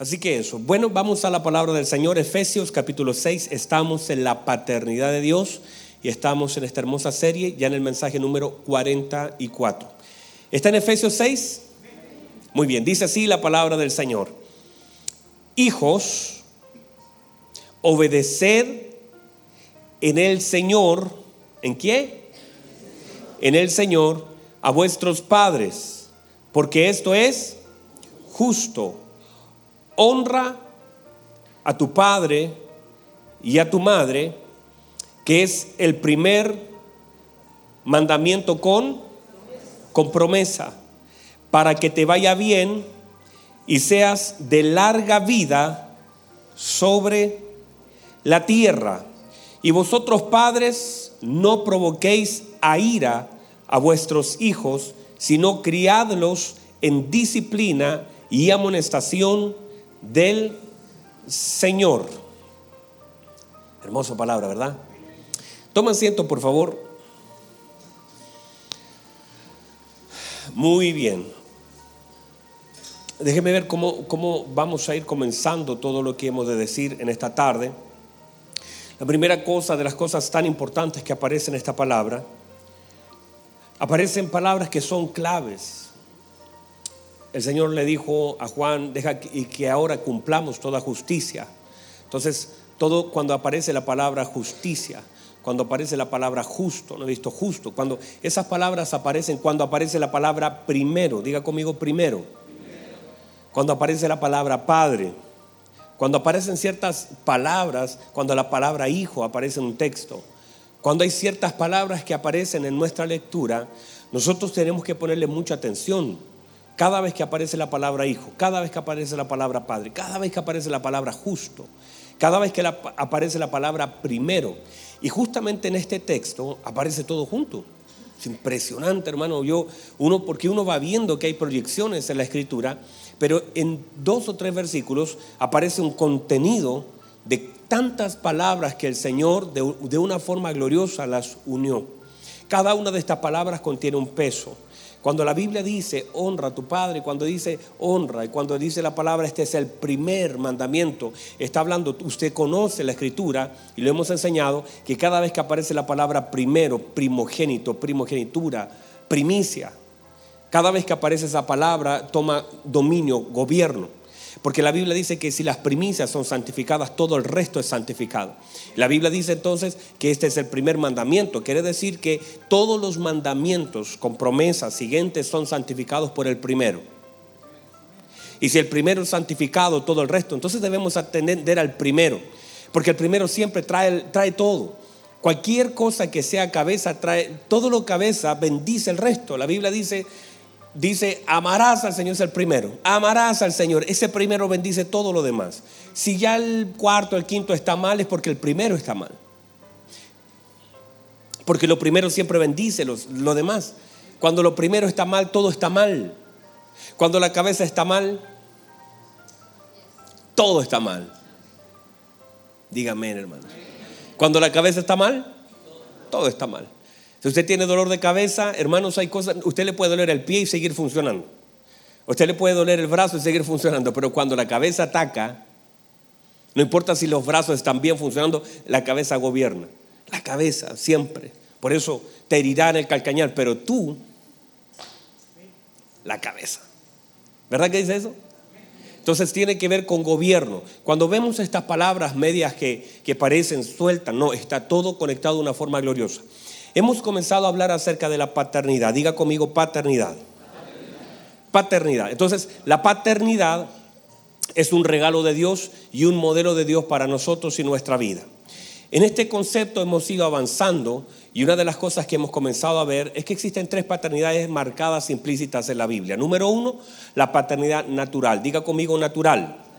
Así que eso. Bueno, vamos a la palabra del Señor, Efesios capítulo 6. Estamos en la paternidad de Dios y estamos en esta hermosa serie, ya en el mensaje número 44. ¿Está en Efesios 6? Muy bien, dice así la palabra del Señor. Hijos, obedeced en el Señor, ¿en qué? En el Señor a vuestros padres, porque esto es justo honra a tu padre y a tu madre, que es el primer mandamiento con, con promesa, para que te vaya bien y seas de larga vida sobre la tierra. Y vosotros padres no provoquéis a ira a vuestros hijos, sino criadlos en disciplina y amonestación del Señor. Hermosa palabra, ¿verdad? Toma asiento, por favor. Muy bien. Déjeme ver cómo, cómo vamos a ir comenzando todo lo que hemos de decir en esta tarde. La primera cosa de las cosas tan importantes que aparece en esta palabra, aparecen palabras que son claves el Señor le dijo a Juan, deja y que ahora cumplamos toda justicia. Entonces, todo cuando aparece la palabra justicia, cuando aparece la palabra justo, no he visto justo, cuando esas palabras aparecen, cuando aparece la palabra primero, diga conmigo primero, cuando aparece la palabra padre, cuando aparecen ciertas palabras, cuando la palabra hijo aparece en un texto, cuando hay ciertas palabras que aparecen en nuestra lectura, nosotros tenemos que ponerle mucha atención cada vez que aparece la palabra hijo, cada vez que aparece la palabra padre, cada vez que aparece la palabra justo, cada vez que aparece la palabra primero. Y justamente en este texto aparece todo junto. Es impresionante, hermano. Yo, uno, porque uno va viendo que hay proyecciones en la escritura, pero en dos o tres versículos aparece un contenido de tantas palabras que el Señor de, de una forma gloriosa las unió. Cada una de estas palabras contiene un peso. Cuando la Biblia dice honra a tu padre, cuando dice honra y cuando dice la palabra este es el primer mandamiento, está hablando, usted conoce la escritura y lo hemos enseñado que cada vez que aparece la palabra primero, primogénito, primogenitura, primicia, cada vez que aparece esa palabra toma dominio, gobierno. Porque la Biblia dice que si las primicias son santificadas, todo el resto es santificado. La Biblia dice entonces que este es el primer mandamiento. Quiere decir que todos los mandamientos con promesas siguientes son santificados por el primero. Y si el primero es santificado, todo el resto, entonces debemos atender al primero. Porque el primero siempre trae, trae todo. Cualquier cosa que sea cabeza, trae todo lo cabeza, bendice el resto. La Biblia dice dice, amarás al Señor es el primero, amarás al Señor, ese primero bendice todo lo demás. Si ya el cuarto, el quinto está mal, es porque el primero está mal. Porque lo primero siempre bendice lo demás. Cuando lo primero está mal, todo está mal. Cuando la cabeza está mal, todo está mal. Dígame, hermano. Cuando la cabeza está mal, todo está mal. Si usted tiene dolor de cabeza, hermanos, hay cosas, usted le puede doler el pie y seguir funcionando. Usted le puede doler el brazo y seguir funcionando, pero cuando la cabeza ataca, no importa si los brazos están bien funcionando, la cabeza gobierna. La cabeza, siempre. Por eso te herirá en el calcañar, pero tú, la cabeza. ¿Verdad que dice eso? Entonces tiene que ver con gobierno. Cuando vemos estas palabras medias que, que parecen sueltas, no, está todo conectado de una forma gloriosa. Hemos comenzado a hablar acerca de la paternidad. Diga conmigo paternidad. Paternidad. Entonces, la paternidad es un regalo de Dios y un modelo de Dios para nosotros y nuestra vida. En este concepto hemos ido avanzando y una de las cosas que hemos comenzado a ver es que existen tres paternidades marcadas implícitas en la Biblia. Número uno, la paternidad natural. Diga conmigo natural.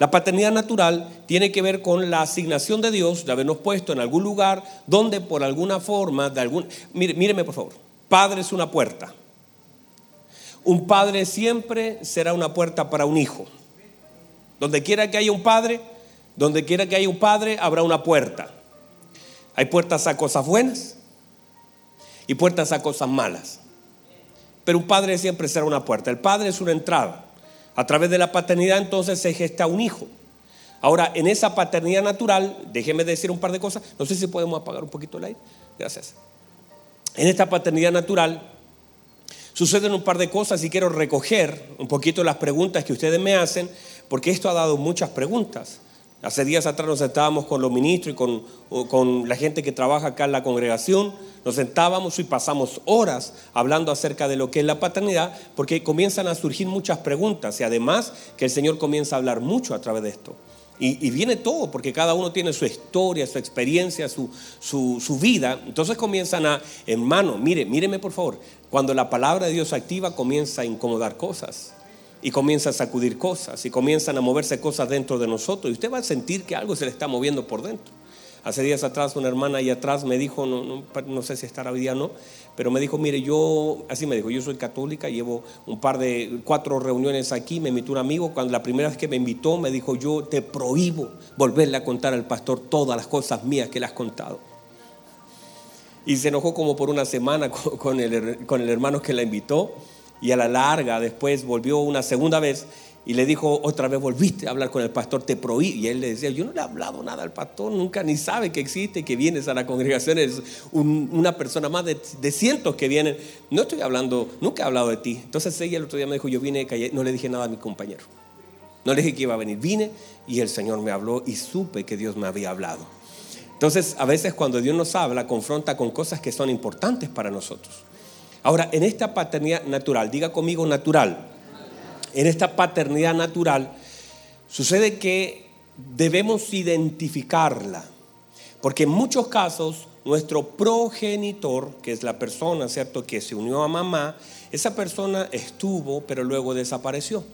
La paternidad natural tiene que ver con la asignación de Dios de habernos puesto en algún lugar donde por alguna forma, de algún... Míreme por favor, padre es una puerta. Un padre siempre será una puerta para un hijo. Donde quiera que haya un padre, donde quiera que haya un padre, habrá una puerta. Hay puertas a cosas buenas y puertas a cosas malas. Pero un padre siempre será una puerta. El padre es una entrada A través de la paternidad entonces se gesta un hijo. Ahora, en esa paternidad natural, déjeme decir un par de cosas. No sé si podemos apagar un poquito el aire. Gracias. En esta paternidad natural suceden un par de cosas y quiero recoger un poquito las preguntas que ustedes me hacen, porque esto ha dado muchas preguntas. Hace días atrás nos sentábamos con los ministros y con, con, la gente que trabaja acá en la congregación, nos sentábamos y pasamos horas hablando acerca de lo que es la paternidad, porque comienzan a surgir muchas preguntas y además que el Señor comienza a hablar mucho a través de esto. Y, viene todo, porque cada uno tiene su historia, su experiencia, su, su, vida. Entonces comienzan a, hermano, mire, míreme por favor, cuando la palabra de Dios activa comienza a incomodar cosas y comienza a sacudir cosas y comienzan a moverse cosas dentro de nosotros y usted va a sentir que algo se le está moviendo por dentro. Hace días atrás una hermana ahí atrás me dijo, no sé si estará hoy día o no, pero me dijo, mire, yo, así me dijo, yo soy católica, llevo un par de, cuatro reuniones aquí, me invitó un amigo, cuando la primera vez que me invitó me dijo, yo te prohíbo volverle a contar al pastor todas las cosas mías que le has contado. Y se enojó como por una semana con el, con el hermano que la invitó y a la larga después volvió una segunda vez y le dijo, otra vez volviste a hablar con el pastor, te prohíbo. Y él le decía, yo no le he hablado nada al pastor, nunca ni sabe que existe, que vienes a la congregación, es una persona más de, cientos que vienen. No estoy hablando, nunca he hablado de ti. Entonces ella el otro día me dijo, yo vine, no le dije nada a mi compañero. No le dije que iba a venir, vine y el Señor me habló y supe que Dios me había hablado. Entonces, a veces cuando Dios nos habla, confronta con cosas que son importantes para nosotros. Ahora, en esta paternidad natural, diga conmigo natural en esta paternidad natural, sucede que debemos identificarla. Porque en muchos casos nuestro progenitor, que es la persona, ¿cierto?, que se unió a mamá, esa persona estuvo, pero luego desapareció.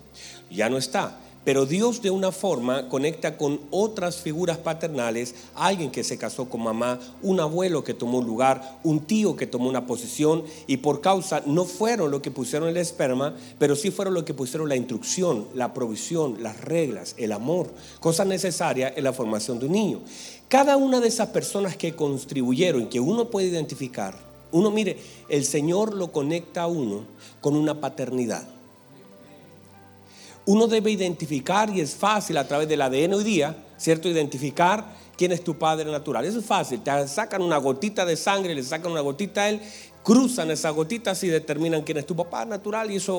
Ya no está. Pero Dios de una forma conecta con otras figuras paternales, alguien que se casó con mamá, un abuelo que tomó un lugar, un tío que tomó una posición y por causa no fueron lo que pusieron el esperma, pero sí fueron lo que pusieron la instrucción, la provisión, las reglas, el amor, cosas necesarias en la formación de un niño. Cada una de esas personas que contribuyeron, que uno puede identificar, uno mire, el Señor lo conecta a uno con una paternidad uno debe identificar, y es fácil a través del ADN hoy día, ¿cierto? Identificar quién es tu padre natural. Eso es fácil. Te sacan una gotita de sangre, le sacan una gotita a él, cruzan esas gotitas y determinan quién es tu papá natural. Y eso,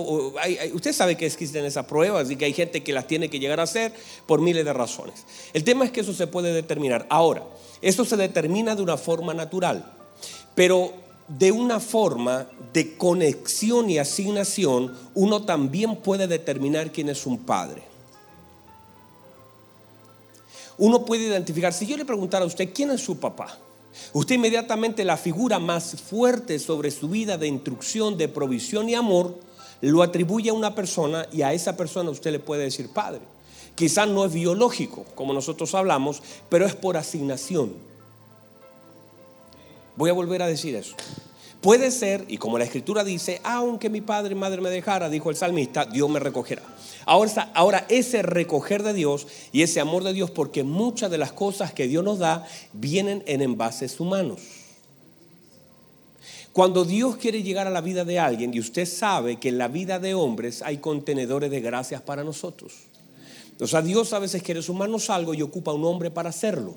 usted sabe que existen esas pruebas y que hay gente que las tiene que llegar a hacer por miles de razones. El tema es que eso se puede determinar. Ahora, eso se determina de una forma natural. Pero de una forma de conexión y asignación, uno también puede determinar quién es un padre. Uno puede identificar, si yo le preguntara a usted, ¿quién es su papá? Usted inmediatamente la figura más fuerte sobre su vida de instrucción, de provisión y amor, lo atribuye a una persona y a esa persona usted le puede decir padre. Quizás no es biológico, como nosotros hablamos, pero es por asignación. Voy a volver a decir eso. Puede ser, y como la escritura dice, aunque mi padre y madre me dejara, dijo el salmista, Dios me recogerá. Ahora, ahora ese recoger de Dios y ese amor de Dios, porque muchas de las cosas que Dios nos da vienen en envases humanos. Cuando Dios quiere llegar a la vida de alguien, y usted sabe que en la vida de hombres hay contenedores de gracias para nosotros. O sea, Dios a veces quiere sumarnos algo y ocupa un hombre para hacerlo.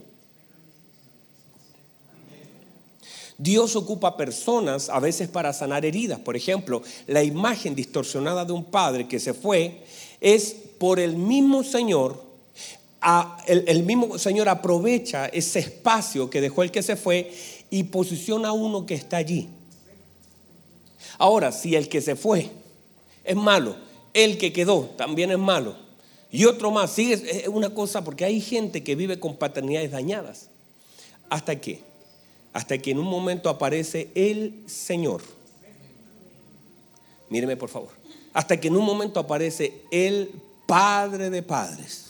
Dios ocupa personas a veces para sanar heridas. Por ejemplo, la imagen distorsionada de un padre que se fue es por el mismo Señor. el, mismo Señor aprovecha ese espacio que dejó el que se fue y posiciona a uno que está allí. Ahora, si el que se fue es malo, el que quedó también es malo, y otro más, sigue, es una cosa, porque hay gente que vive con paternidades dañadas. ¿Hasta qué? Hasta que en un momento aparece el Señor. Míreme por favor. Hasta que en un momento aparece el Padre de Padres.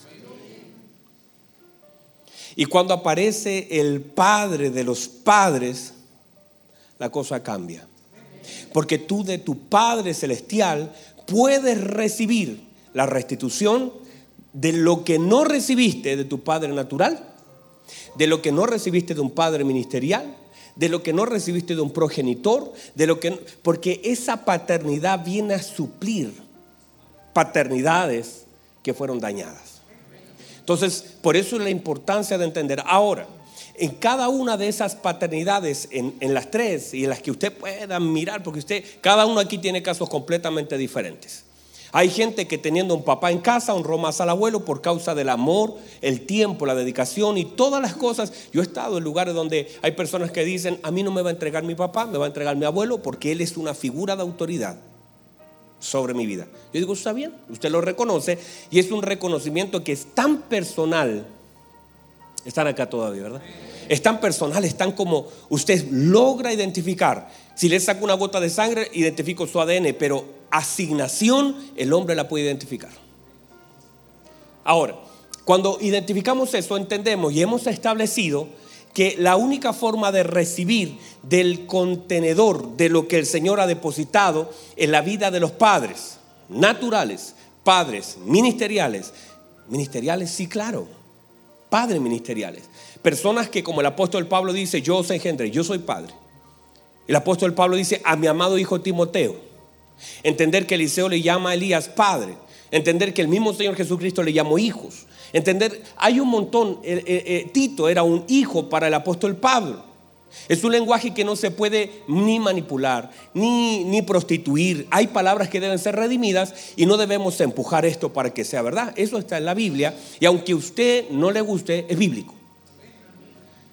Y cuando aparece el Padre de los Padres, la cosa cambia. Porque tú de tu Padre Celestial puedes recibir la restitución de lo que no recibiste de tu Padre natural de lo que no recibiste de un padre ministerial, de lo que no recibiste de un progenitor, de lo que porque esa paternidad viene a suplir paternidades que fueron dañadas. Entonces, por eso es la importancia de entender. Ahora, en cada una de esas paternidades, en, en, las tres y en las que usted pueda mirar, porque usted, cada uno aquí tiene casos completamente diferentes. Hay gente que teniendo un papá en casa honró más al abuelo por causa del amor, el tiempo, la dedicación y todas las cosas. Yo he estado en lugares donde hay personas que dicen, a mí no me va a entregar mi papá, me va a entregar mi abuelo porque él es una figura de autoridad sobre mi vida. Yo digo, está bien, usted lo reconoce y es un reconocimiento que es tan personal. Están acá todavía, ¿verdad? Es tan personal, es tan como usted logra identificar. Si le saco una gota de sangre, identifico su ADN, pero asignación el hombre la puede identificar. Ahora, cuando identificamos eso, entendemos y hemos establecido que la única forma de recibir del contenedor de lo que el Señor ha depositado en la vida de los padres naturales, padres ministeriales, ministeriales, sí, claro, padres ministeriales, personas que como el apóstol Pablo dice, yo os engendré, yo soy padre. El apóstol Pablo dice, a mi amado hijo Timoteo, entender que Eliseo le llama a Elías padre, entender que el mismo Señor Jesucristo le llamó hijos, Entender, hay un montón, eh, eh, eh, Tito era un hijo para el apóstol Pablo. Es un lenguaje que no se puede ni manipular, ni, ni prostituir. Hay palabras que deben ser redimidas y no debemos empujar esto para que sea verdad. Eso está en la Biblia y aunque a usted no le guste, es bíblico.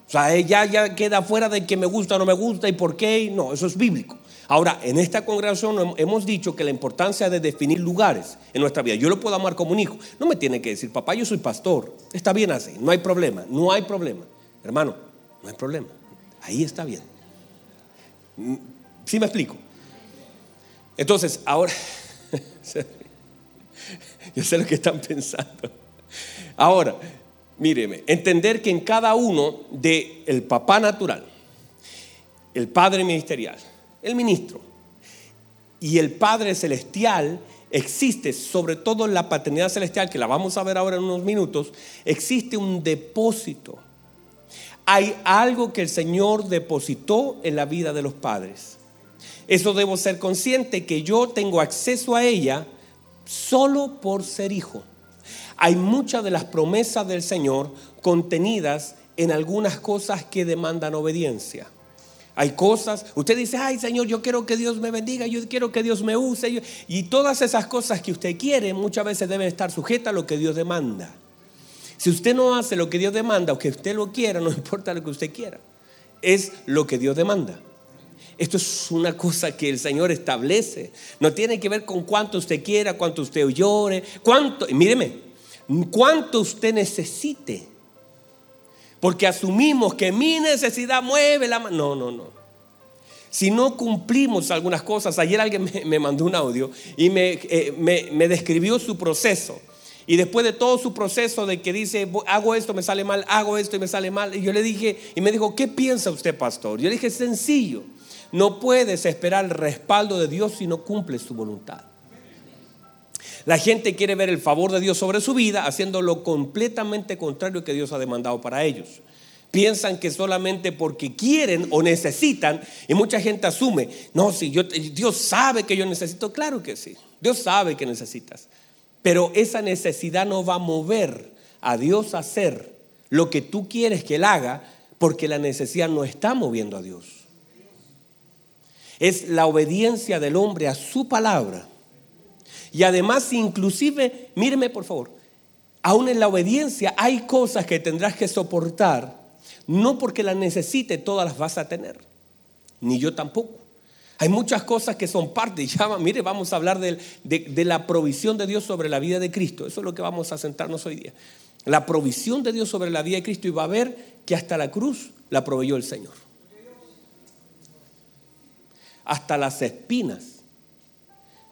O sea, ya, ya queda fuera de que me gusta o no me gusta y por qué. No, eso es bíblico. Ahora, en esta congregación hemos dicho que la importancia de definir lugares en nuestra vida. Yo lo puedo amar como un hijo. No me tiene que decir, papá, yo soy pastor. Está bien así, no hay problema, no hay problema. Hermano, no hay problema. Ahí está bien. ¿Sí me explico? Entonces, ahora, yo sé lo que están pensando. Ahora, míreme, entender que en cada uno de el papá natural, el padre ministerial, el ministro. Y el Padre Celestial existe, sobre todo en la paternidad celestial, que la vamos a ver ahora en unos minutos, existe un depósito. Hay algo que el Señor depositó en la vida de los padres. Eso debo ser consciente que yo tengo acceso a ella solo por ser hijo. Hay muchas de las promesas del Señor contenidas en algunas cosas que demandan obediencia. Hay cosas, usted dice, ay Señor, yo quiero que Dios me bendiga, yo quiero que Dios me use. Y todas esas cosas que usted quiere muchas veces deben estar sujetas a lo que Dios demanda. Si usted no hace lo que Dios demanda o que usted lo quiera, no importa lo que usted quiera. Es lo que Dios demanda. Esto es una cosa que el Señor establece. No tiene que ver con cuánto usted quiera, cuánto usted llore, cuánto, míreme, cuánto usted necesite. Porque asumimos que mi necesidad mueve la mano. No, no, no. Si no cumplimos algunas cosas, ayer alguien me, mandó un audio y eh, me, me, describió su proceso. Y después de todo su proceso de que dice, hago esto, me sale mal, hago esto y me sale mal. Y yo le dije, y me dijo, ¿qué piensa usted, pastor? Yo le dije, sencillo. No puedes esperar el respaldo de Dios si no cumples su voluntad. La gente quiere ver el favor de Dios sobre su vida haciendo lo completamente contrario que Dios ha demandado para ellos. Piensan que solamente porque quieren o necesitan, y mucha gente asume, no, si Dios sabe que yo necesito, claro que sí, Dios sabe que necesitas, pero esa necesidad no va a mover a Dios a hacer lo que tú quieres que Él haga, porque la necesidad no está moviendo a Dios. Es la obediencia del hombre a su palabra y además, inclusive, míreme por favor, aún en la obediencia hay cosas que tendrás que soportar, no porque las necesite, todas las vas a tener, ni yo tampoco. Hay muchas cosas que son parte. Ya, mire, vamos a hablar de, la provisión de Dios sobre la vida de Cristo. Eso es lo que vamos a centrarnos hoy día. La provisión de Dios sobre la vida de Cristo y va a ver que hasta la cruz la proveyó el Señor. Hasta las espinas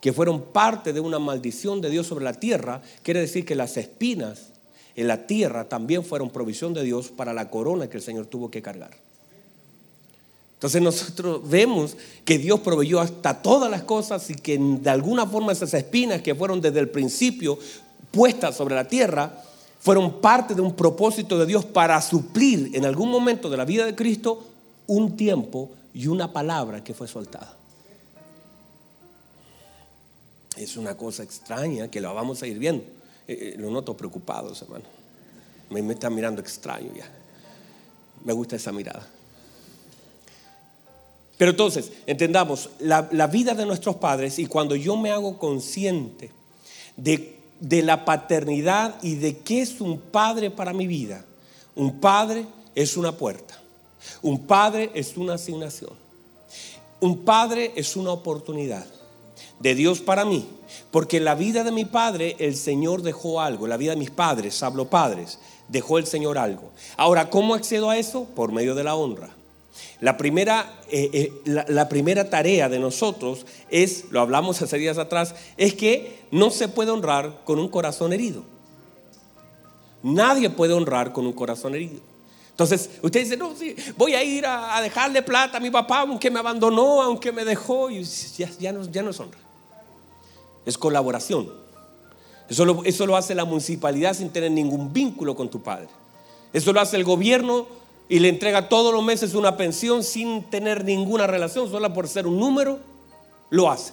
que fueron parte de una maldición de Dios sobre la tierra, quiere decir que las espinas en la tierra también fueron provisión de Dios para la corona que el Señor tuvo que cargar. Entonces nosotros vemos que Dios proveyó hasta todas las cosas y que de alguna forma esas espinas que fueron desde el principio puestas sobre la tierra fueron parte de un propósito de Dios para suplir en algún momento de la vida de Cristo un tiempo y una palabra que fue soltada. Es una cosa extraña que la vamos a ir viendo. Eh, eh, lo noto preocupado, hermano. Me, me está mirando extraño ya. Me gusta esa mirada. Pero entonces, entendamos, la, vida de nuestros padres y cuando yo me hago consciente de, de la paternidad y de qué es un padre para mi vida, un padre es una puerta, un padre es una asignación, un padre es una oportunidad de Dios para mí, porque en la vida de mi padre el Señor dejó algo, en la vida de mis padres, hablo padres, dejó el Señor algo. Ahora, ¿cómo accedo a eso? Por medio de la honra. La primera, eh, eh, la, la primera tarea de nosotros es, lo hablamos hace días atrás, es que no se puede honrar con un corazón herido. Nadie puede honrar con un corazón herido. Entonces, usted dice, no, sí, voy a ir a, dejarle plata a mi papá, aunque me abandonó, aunque me dejó, y ya, no, ya no es honra. Es colaboración. Eso eso lo hace la municipalidad sin tener ningún vínculo con tu padre. Eso lo hace el gobierno y le entrega todos los meses una pensión sin tener ninguna relación, solo por ser un número, lo hace.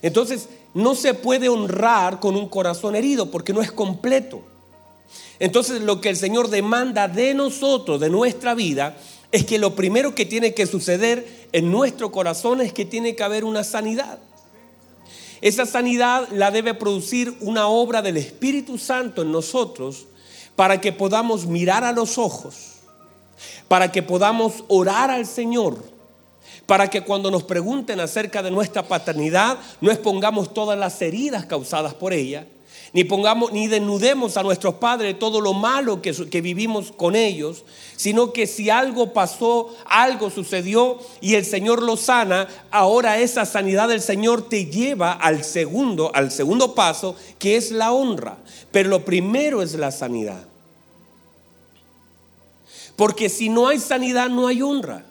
Entonces, no se puede honrar con un corazón herido porque no es completo. Entonces, lo que el Señor demanda de nosotros, de nuestra vida, es que lo primero que tiene que suceder en nuestro corazón es que tiene que haber una sanidad. Esa sanidad la debe producir una obra del Espíritu Santo en nosotros para que podamos mirar a los ojos para que podamos orar al Señor, para que cuando nos pregunten acerca de nuestra paternidad, no expongamos todas las heridas causadas por ella, ni pongamos, ni desnudemos a nuestros padres todo lo malo que, que, vivimos con ellos, sino que si algo pasó, algo sucedió y el Señor lo sana, ahora esa sanidad del Señor te lleva al segundo, al segundo paso, que es la honra. Pero lo primero es la sanidad. Porque si no hay sanidad, no hay honra.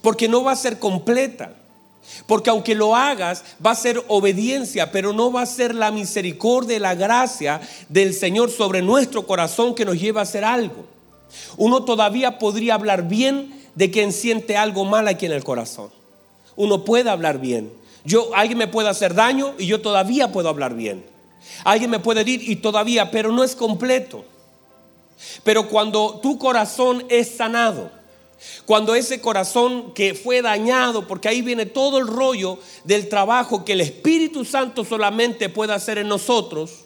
Porque no va a ser completa. Porque aunque lo hagas, va a ser obediencia, pero no va a ser la misericordia y la gracia del Señor sobre nuestro corazón que nos lleva a hacer algo. Uno todavía podría hablar bien de quien siente algo mal aquí en el corazón. Uno puede hablar bien. Yo, alguien me puede hacer daño y yo todavía puedo hablar bien. Alguien me puede herir y todavía, pero no es completo. Pero cuando tu corazón es sanado, cuando ese corazón que fue dañado, porque ahí viene todo el rollo del trabajo que el Espíritu Santo solamente puede hacer en nosotros,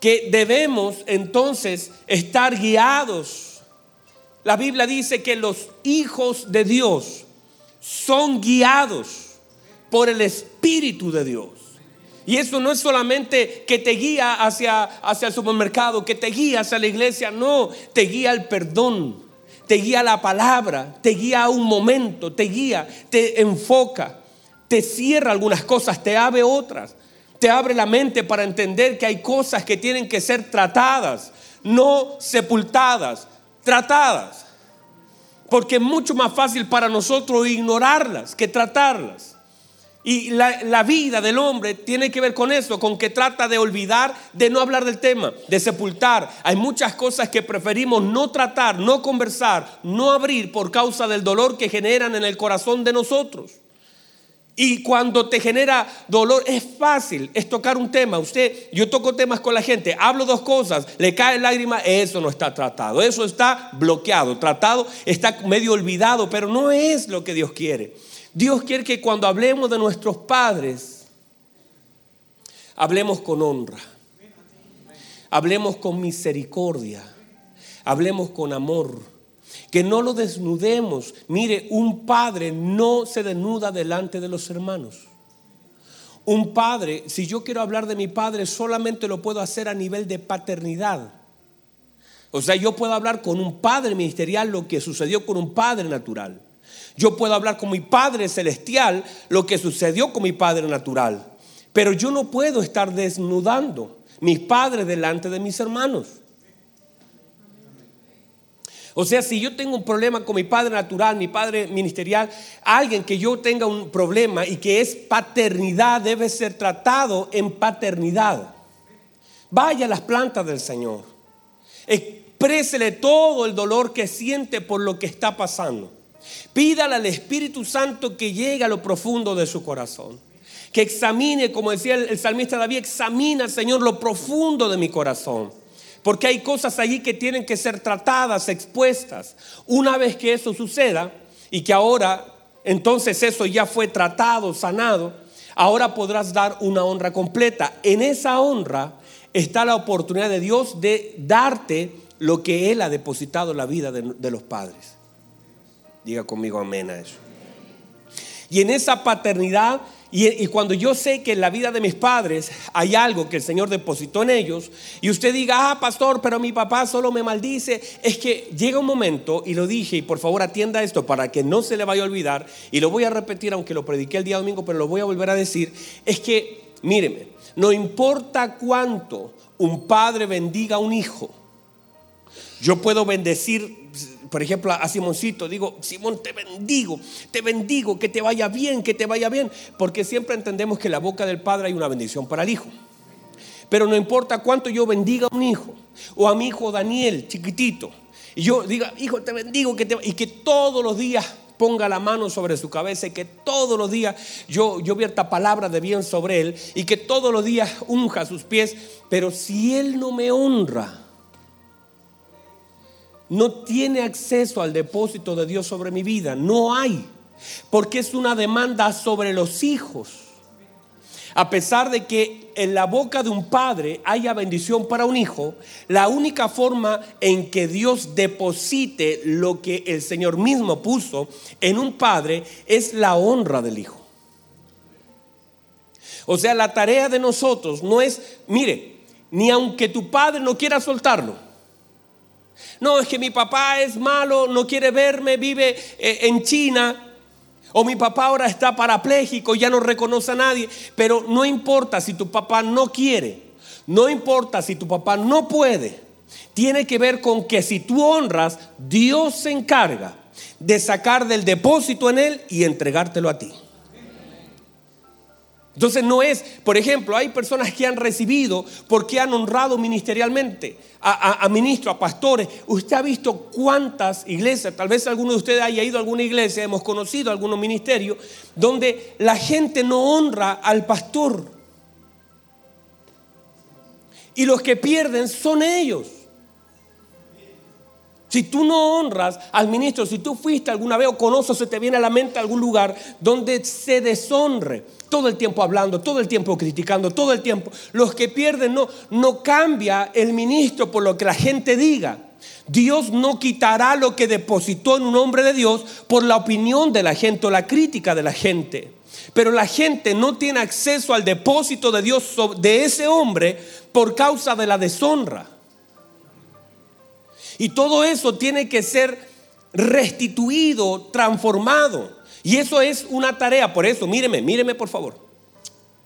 que debemos entonces estar guiados. La Biblia dice que los hijos de Dios son guiados por el Espíritu de Dios. Y eso no es solamente que te guía hacia, hacia el supermercado, que te guía hacia la iglesia, no, te guía al perdón, te guía la palabra, te guía a un momento, te guía, te enfoca, te cierra algunas cosas, te abre otras, te abre la mente para entender que hay cosas que tienen que ser tratadas, no sepultadas, tratadas. Porque es mucho más fácil para nosotros ignorarlas que tratarlas. Y la, la, vida del hombre tiene que ver con eso, con que trata de olvidar, de no hablar del tema, de sepultar. Hay muchas cosas que preferimos no tratar, no conversar, no abrir por causa del dolor que generan en el corazón de nosotros. Y cuando te genera dolor es fácil, es tocar un tema. Usted, yo toco temas con la gente, hablo dos cosas, le cae lágrima, eso no está tratado, eso está bloqueado, tratado, está medio olvidado, pero no es lo que Dios quiere. Dios quiere que cuando hablemos de nuestros padres, hablemos con honra, hablemos con misericordia, hablemos con amor, que no lo desnudemos. Mire, un padre no se desnuda delante de los hermanos. Un padre, si yo quiero hablar de mi padre, solamente lo puedo hacer a nivel de paternidad. O sea, yo puedo hablar con un padre ministerial lo que sucedió con un padre natural. Yo puedo hablar con mi Padre Celestial lo que sucedió con mi Padre Natural. Pero yo no puedo estar desnudando mis padres delante de mis hermanos. O sea, si yo tengo un problema con mi padre natural, mi padre ministerial, alguien que yo tenga un problema y que es paternidad debe ser tratado en paternidad. Vaya a las plantas del Señor. Exprésele todo el dolor que siente por lo que está pasando. Pídale al Espíritu Santo que llegue a lo profundo de su corazón. que examine, como decía el, salmista David, examina, Señor, lo profundo de mi corazón. Porque hay cosas allí que tienen que ser tratadas, expuestas. Una vez que eso suceda y que ahora entonces eso ya fue tratado, sanado, ahora podrás dar una honra completa. En esa honra está la oportunidad de Dios de darte lo que Él ha depositado en la vida de los padres. Diga conmigo amén a eso. Y en esa paternidad, y, cuando yo sé que en la vida de mis padres hay algo que el Señor depositó en ellos, y usted diga, ah, pastor, pero mi papá solo me maldice, es que llega un momento, y lo dije, y por favor atienda esto para que no se le vaya a olvidar, y lo voy a repetir, aunque lo prediqué el día domingo, pero lo voy a volver a decir, es que, míreme, no importa cuánto un padre bendiga a un hijo, yo puedo bendecir, por ejemplo, a Simoncito, digo, Simón, te bendigo, te bendigo, que te vaya bien, que te vaya bien, porque siempre entendemos que en la boca del Padre hay una bendición para el Hijo. Pero no importa cuánto yo bendiga a un hijo, o a mi hijo Daniel, chiquitito, y yo diga, hijo, te bendigo, que te, y que todos los días ponga la mano sobre su cabeza y que todos los días yo, yo vierta palabras de bien sobre él y que todos los días unja sus pies, pero si él no me honra, no tiene acceso al depósito de Dios sobre mi vida. No hay. Porque es una demanda sobre los hijos. A pesar de que en la boca de un padre haya bendición para un hijo, la única forma en que Dios deposite lo que el Señor mismo puso en un padre es la honra del hijo. O sea, la tarea de nosotros no es, mire, ni aunque tu padre no quiera soltarlo, no, es que mi papá es malo, no quiere verme, vive eh, en China. O mi papá ahora está parapléjico, ya no reconoce a nadie. Pero no importa si tu papá no quiere. No importa si tu papá no puede. Tiene que ver con que si tú honras, Dios se encarga de sacar del depósito en él y entregártelo a ti. Entonces no es, por ejemplo, hay personas que han recibido porque han honrado ministerialmente a, a, ministros, a pastores. Usted ha visto cuántas iglesias, tal vez alguno de ustedes haya ido a alguna iglesia, hemos conocido algunos ministerios, donde la gente no honra al pastor. Y los que pierden son ellos. Si tú no honras al ministro, si tú fuiste alguna vez o conoces, se te viene a la mente algún lugar donde se deshonre, todo el tiempo hablando, todo el tiempo criticando, todo el tiempo. Los que pierden no, no cambia el ministro por lo que la gente diga. Dios no quitará lo que depositó en un hombre de Dios por la opinión de la gente o la crítica de la gente. Pero la gente no tiene acceso al depósito de Dios de ese hombre por causa de la deshonra. Y todo eso tiene que ser restituido, transformado. Y eso es una tarea. Por eso, míreme, míreme por favor.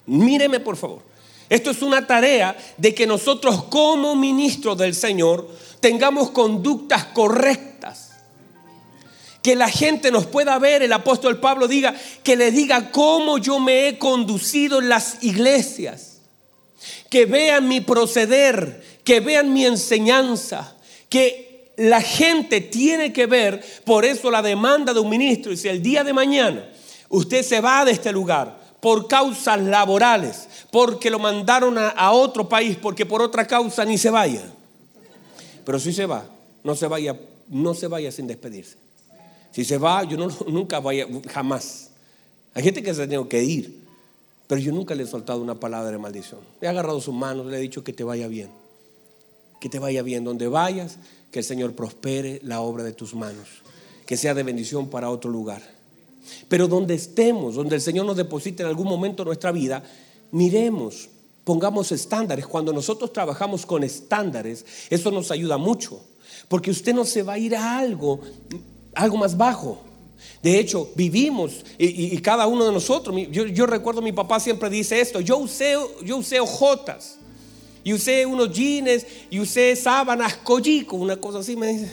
Míreme por favor. Esto es una tarea de que nosotros como ministros del Señor tengamos conductas correctas. Que la gente nos pueda ver, el apóstol Pablo diga, que le diga cómo yo me he conducido en las iglesias. Que vean mi proceder, que vean mi enseñanza, que la gente tiene que ver, por eso la demanda de un ministro, y si el día de mañana usted se va de este lugar por causas laborales, porque lo mandaron a, otro país, porque por otra causa ni se vaya. Pero si se va, no se vaya, no se vaya sin despedirse. Si se va, yo no, nunca vaya, jamás. Hay gente que se ha tenido que ir, pero yo nunca le he soltado una palabra de maldición. Le he agarrado sus manos, le he dicho que te vaya bien que te vaya bien donde vayas, que el Señor prospere la obra de tus manos, que sea de bendición para otro lugar. Pero donde estemos, donde el Señor nos deposite en algún momento nuestra vida, miremos, pongamos estándares. Cuando nosotros trabajamos con estándares, eso nos ayuda mucho, porque usted no se va a ir a algo, algo más bajo. De hecho, vivimos y, cada uno de nosotros, yo, yo, recuerdo mi papá siempre dice esto, yo usé, yo usé ojotas y usé unos jeans y usé sábanas collico, una cosa así me dice.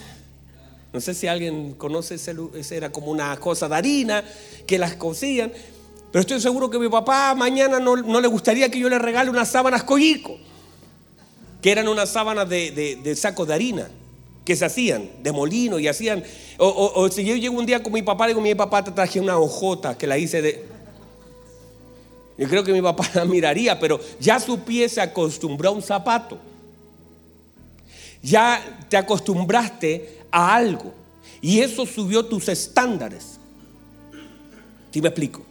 No sé si alguien conoce ese, era como una cosa de harina que las cosían. Pero estoy seguro que mi papá mañana no, le gustaría que yo le regale unas sábanas collico, que eran unas sábanas de, de, saco de harina, que se hacían de molino y hacían. O, o, si yo llego un día con mi papá, le digo, mi papá te traje una hojota que la hice de. Yo creo que mi papá la miraría, pero ya su pie se acostumbró a un zapato. Ya te acostumbraste a algo. Y eso subió tus estándares. ¿Sí me explico?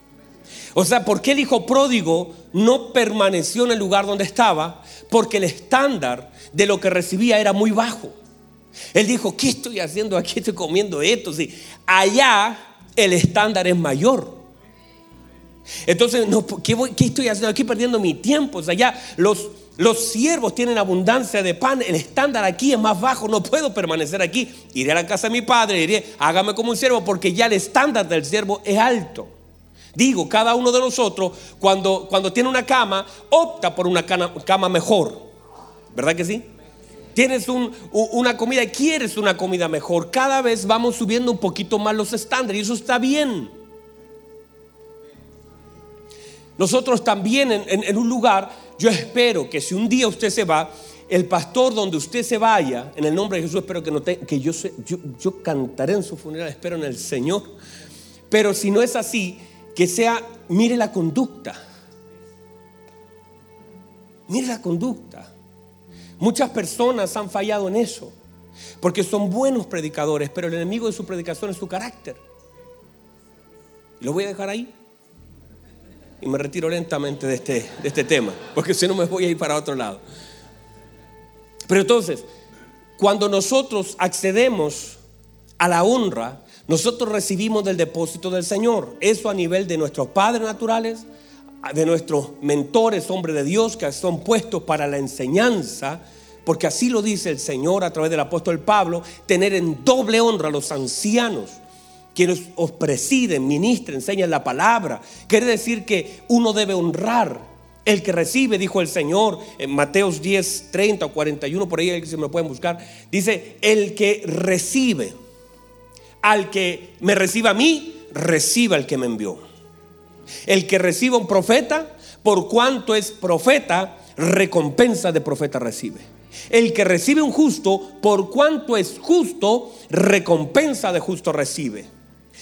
O sea, ¿por qué el hijo pródigo no permaneció en el lugar donde estaba? Porque el estándar de lo que recibía era muy bajo. Él dijo, ¿qué estoy haciendo aquí? Estoy comiendo esto. Sí. Allá el estándar es mayor. Entonces, ¿qué, estoy haciendo aquí perdiendo mi tiempo? O sea, ya los, los siervos tienen abundancia de pan, el estándar aquí es más bajo, no puedo permanecer aquí. Iré a la casa de mi padre, diré, hágame como un siervo, porque ya el estándar del siervo es alto. Digo, cada uno de nosotros, cuando, cuando tiene una cama, opta por una cama mejor. ¿Verdad que sí? Tienes una comida y quieres una comida mejor. Cada vez vamos subiendo un poquito más los estándares y eso está bien. Nosotros también en, un lugar, yo espero que si un día usted se va, el pastor donde usted se vaya, en el nombre de Jesús, espero que, no que yo, yo, yo cantaré en su funeral, espero en el Señor. Pero si no es así, que sea, mire la conducta. Mire la conducta. Muchas personas han fallado en eso, porque son buenos predicadores, pero el enemigo de su predicación es su carácter. Lo voy a dejar ahí. Y me retiro lentamente de este, de este tema, porque si no me voy a ir para otro lado. Pero entonces, cuando nosotros accedemos a la honra, nosotros recibimos del depósito del Señor. Eso a nivel de nuestros padres naturales, de nuestros mentores, hombres de Dios, que son puestos para la enseñanza, porque así lo dice el Señor a través del apóstol Pablo, tener en doble honra a los ancianos, quienes os presiden, ministren, enseñan la palabra. Quiere decir que uno debe honrar. El que recibe, dijo el Señor en Mateos 10, 30 o 41, por ahí se me pueden buscar, dice, el que recibe al que me reciba a mí, reciba al que me envió. El que reciba un profeta, por cuanto es profeta, recompensa de profeta recibe. El que recibe un justo, por cuanto es justo, recompensa de justo recibe.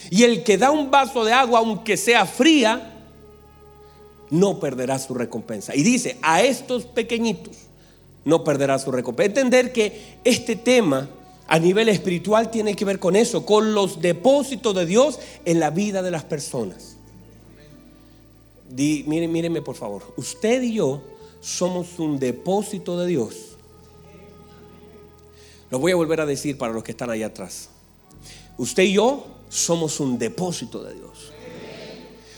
Y el que da un vaso de agua, aunque sea fría, no perderá su recompensa. Y dice, a estos pequeñitos no perderá su recompensa. Entender que este tema a nivel espiritual tiene que ver con eso, con los depósitos de Dios en la vida de las personas. Di, mírenme por favor, usted y yo somos un depósito de Dios. Lo voy a volver a decir para los que están allá atrás. Usted y yo somos un depósito de Dios.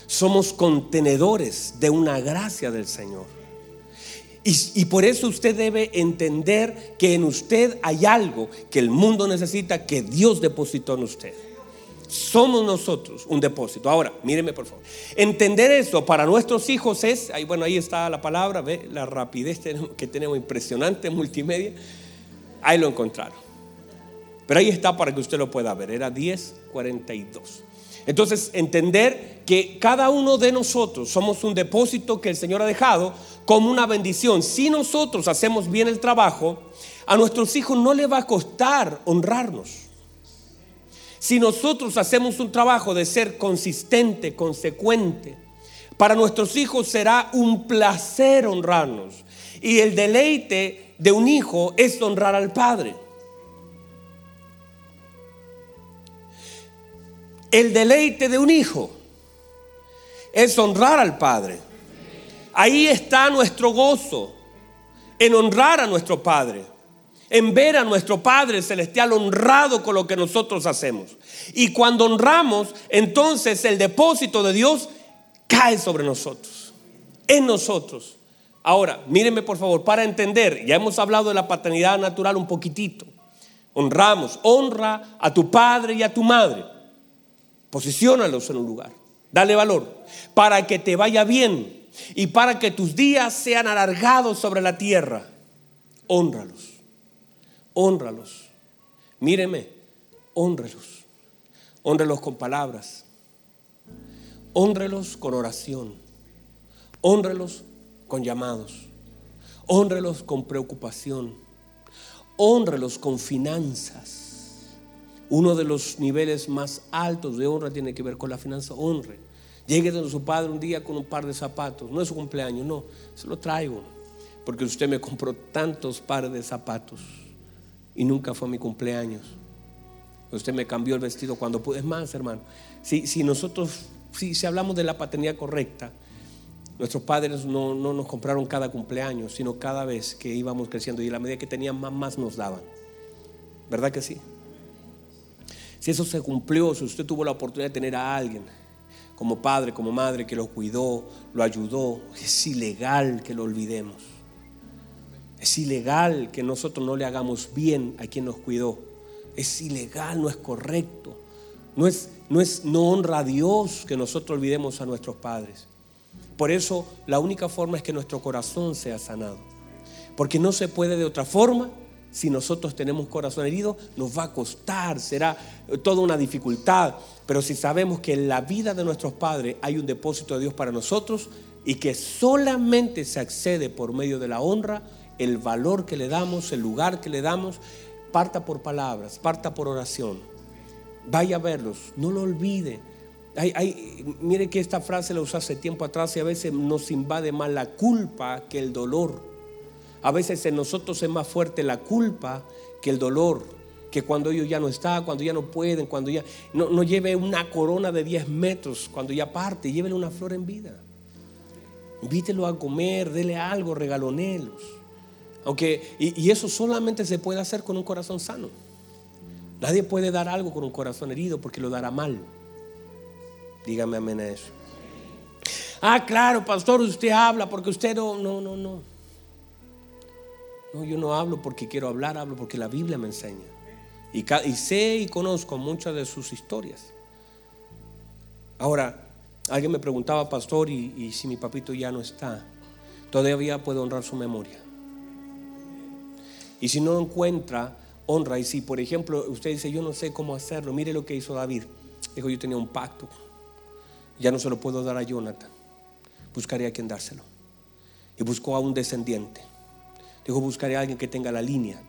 Somos contenedores de una gracia del Señor. Y, por eso usted debe entender que en usted hay algo que el mundo necesita, que Dios depositó en usted. Somos nosotros un depósito. Ahora, míreme por favor. Entender eso para nuestros hijos es, bueno, ahí está la palabra, ve la rapidez que tenemos impresionante multimedia. Ahí lo encontraron. Pero ahí está para que usted lo pueda ver. Era 1042. Entonces, entender que cada uno de nosotros somos un depósito que el Señor ha dejado como una bendición. Si nosotros hacemos bien el trabajo, a nuestros hijos no les va a costar honrarnos. Si nosotros hacemos un trabajo de ser consistente, consecuente, para nuestros hijos será un placer honrarnos. Y el deleite de un hijo es honrar al Padre. El deleite de un hijo es honrar al Padre. Ahí está nuestro gozo, en honrar a nuestro Padre, en ver a nuestro Padre Celestial honrado con lo que nosotros hacemos. Y cuando honramos, entonces el depósito de Dios cae sobre nosotros, en nosotros. Ahora, mírenme por favor, para entender, ya hemos hablado de la paternidad natural un poquitito. Honramos, honra a tu padre y a tu madre. Posiciónalos en un lugar. Dale valor. Para que te vaya bien y para que tus días sean alargados sobre la tierra. Honralos. Honralos. Míreme. Honrelos. Honrelos con palabras. Honrelos con oración. Honrelos con llamados. Honrelos con preocupación. Honrelos con finanzas uno de los niveles más altos de honra tiene que ver con la finanza. Honre. Llegue donde su padre un día con un par de zapatos. No es su cumpleaños, no. Se lo traigo. Porque usted me compró tantos pares de zapatos y nunca fue mi cumpleaños. Usted me cambió el vestido cuando pude. Es más, hermano, si, si nosotros, si, si hablamos de la paternidad correcta, nuestros padres no, no, nos compraron cada cumpleaños, sino cada vez que íbamos creciendo y a la medida que tenían más, más nos daban. ¿Verdad que sí? Si eso se cumplió, si usted tuvo la oportunidad de tener a alguien como padre, como madre que lo cuidó, lo ayudó, es ilegal que lo olvidemos. Es ilegal que nosotros no le hagamos bien a quien nos cuidó. Es ilegal, no es correcto. No es, no es, no honra a Dios que nosotros olvidemos a nuestros padres. Por eso la única forma es que nuestro corazón sea sanado. Porque no se puede de otra forma si nosotros tenemos corazón herido, nos va a costar, será toda una dificultad. Pero si sabemos que en la vida de nuestros padres hay un depósito de Dios para nosotros y que solamente se accede por medio de la honra, el valor que le damos, el lugar que le damos, parta por palabras, parta por oración. Vaya a verlos, no lo olvide. mire que esta frase la usé hace tiempo atrás y a veces nos invade más la culpa que el dolor. A veces en nosotros es más fuerte la culpa que el dolor, que cuando ellos ya no están, cuando ya no pueden, cuando ya no, lleve una corona de 10 metros, cuando ya parte, llévele una flor en vida. Invítelo a comer, dele algo, regalonelos. Aunque, y, y eso solamente se puede hacer con un corazón sano. Nadie puede dar algo con un corazón herido porque lo dará mal. Dígame amén a eso. Ah, claro, pastor, usted habla porque usted no, no, no, no. Yo no hablo porque quiero hablar, hablo porque la Biblia me enseña. Y, sé y conozco muchas de sus historias. Ahora, alguien me preguntaba, pastor, y, si mi papito ya no está, todavía puedo honrar su memoria. Y si no encuentra honra, y si por ejemplo usted dice, yo no sé cómo hacerlo, mire lo que hizo David. Dijo, yo tenía un pacto, ya no se lo puedo dar a Jonathan, buscaré a quien dárselo. Y buscó a un descendiente. Dijo, buscaré a alguien que tenga la línea.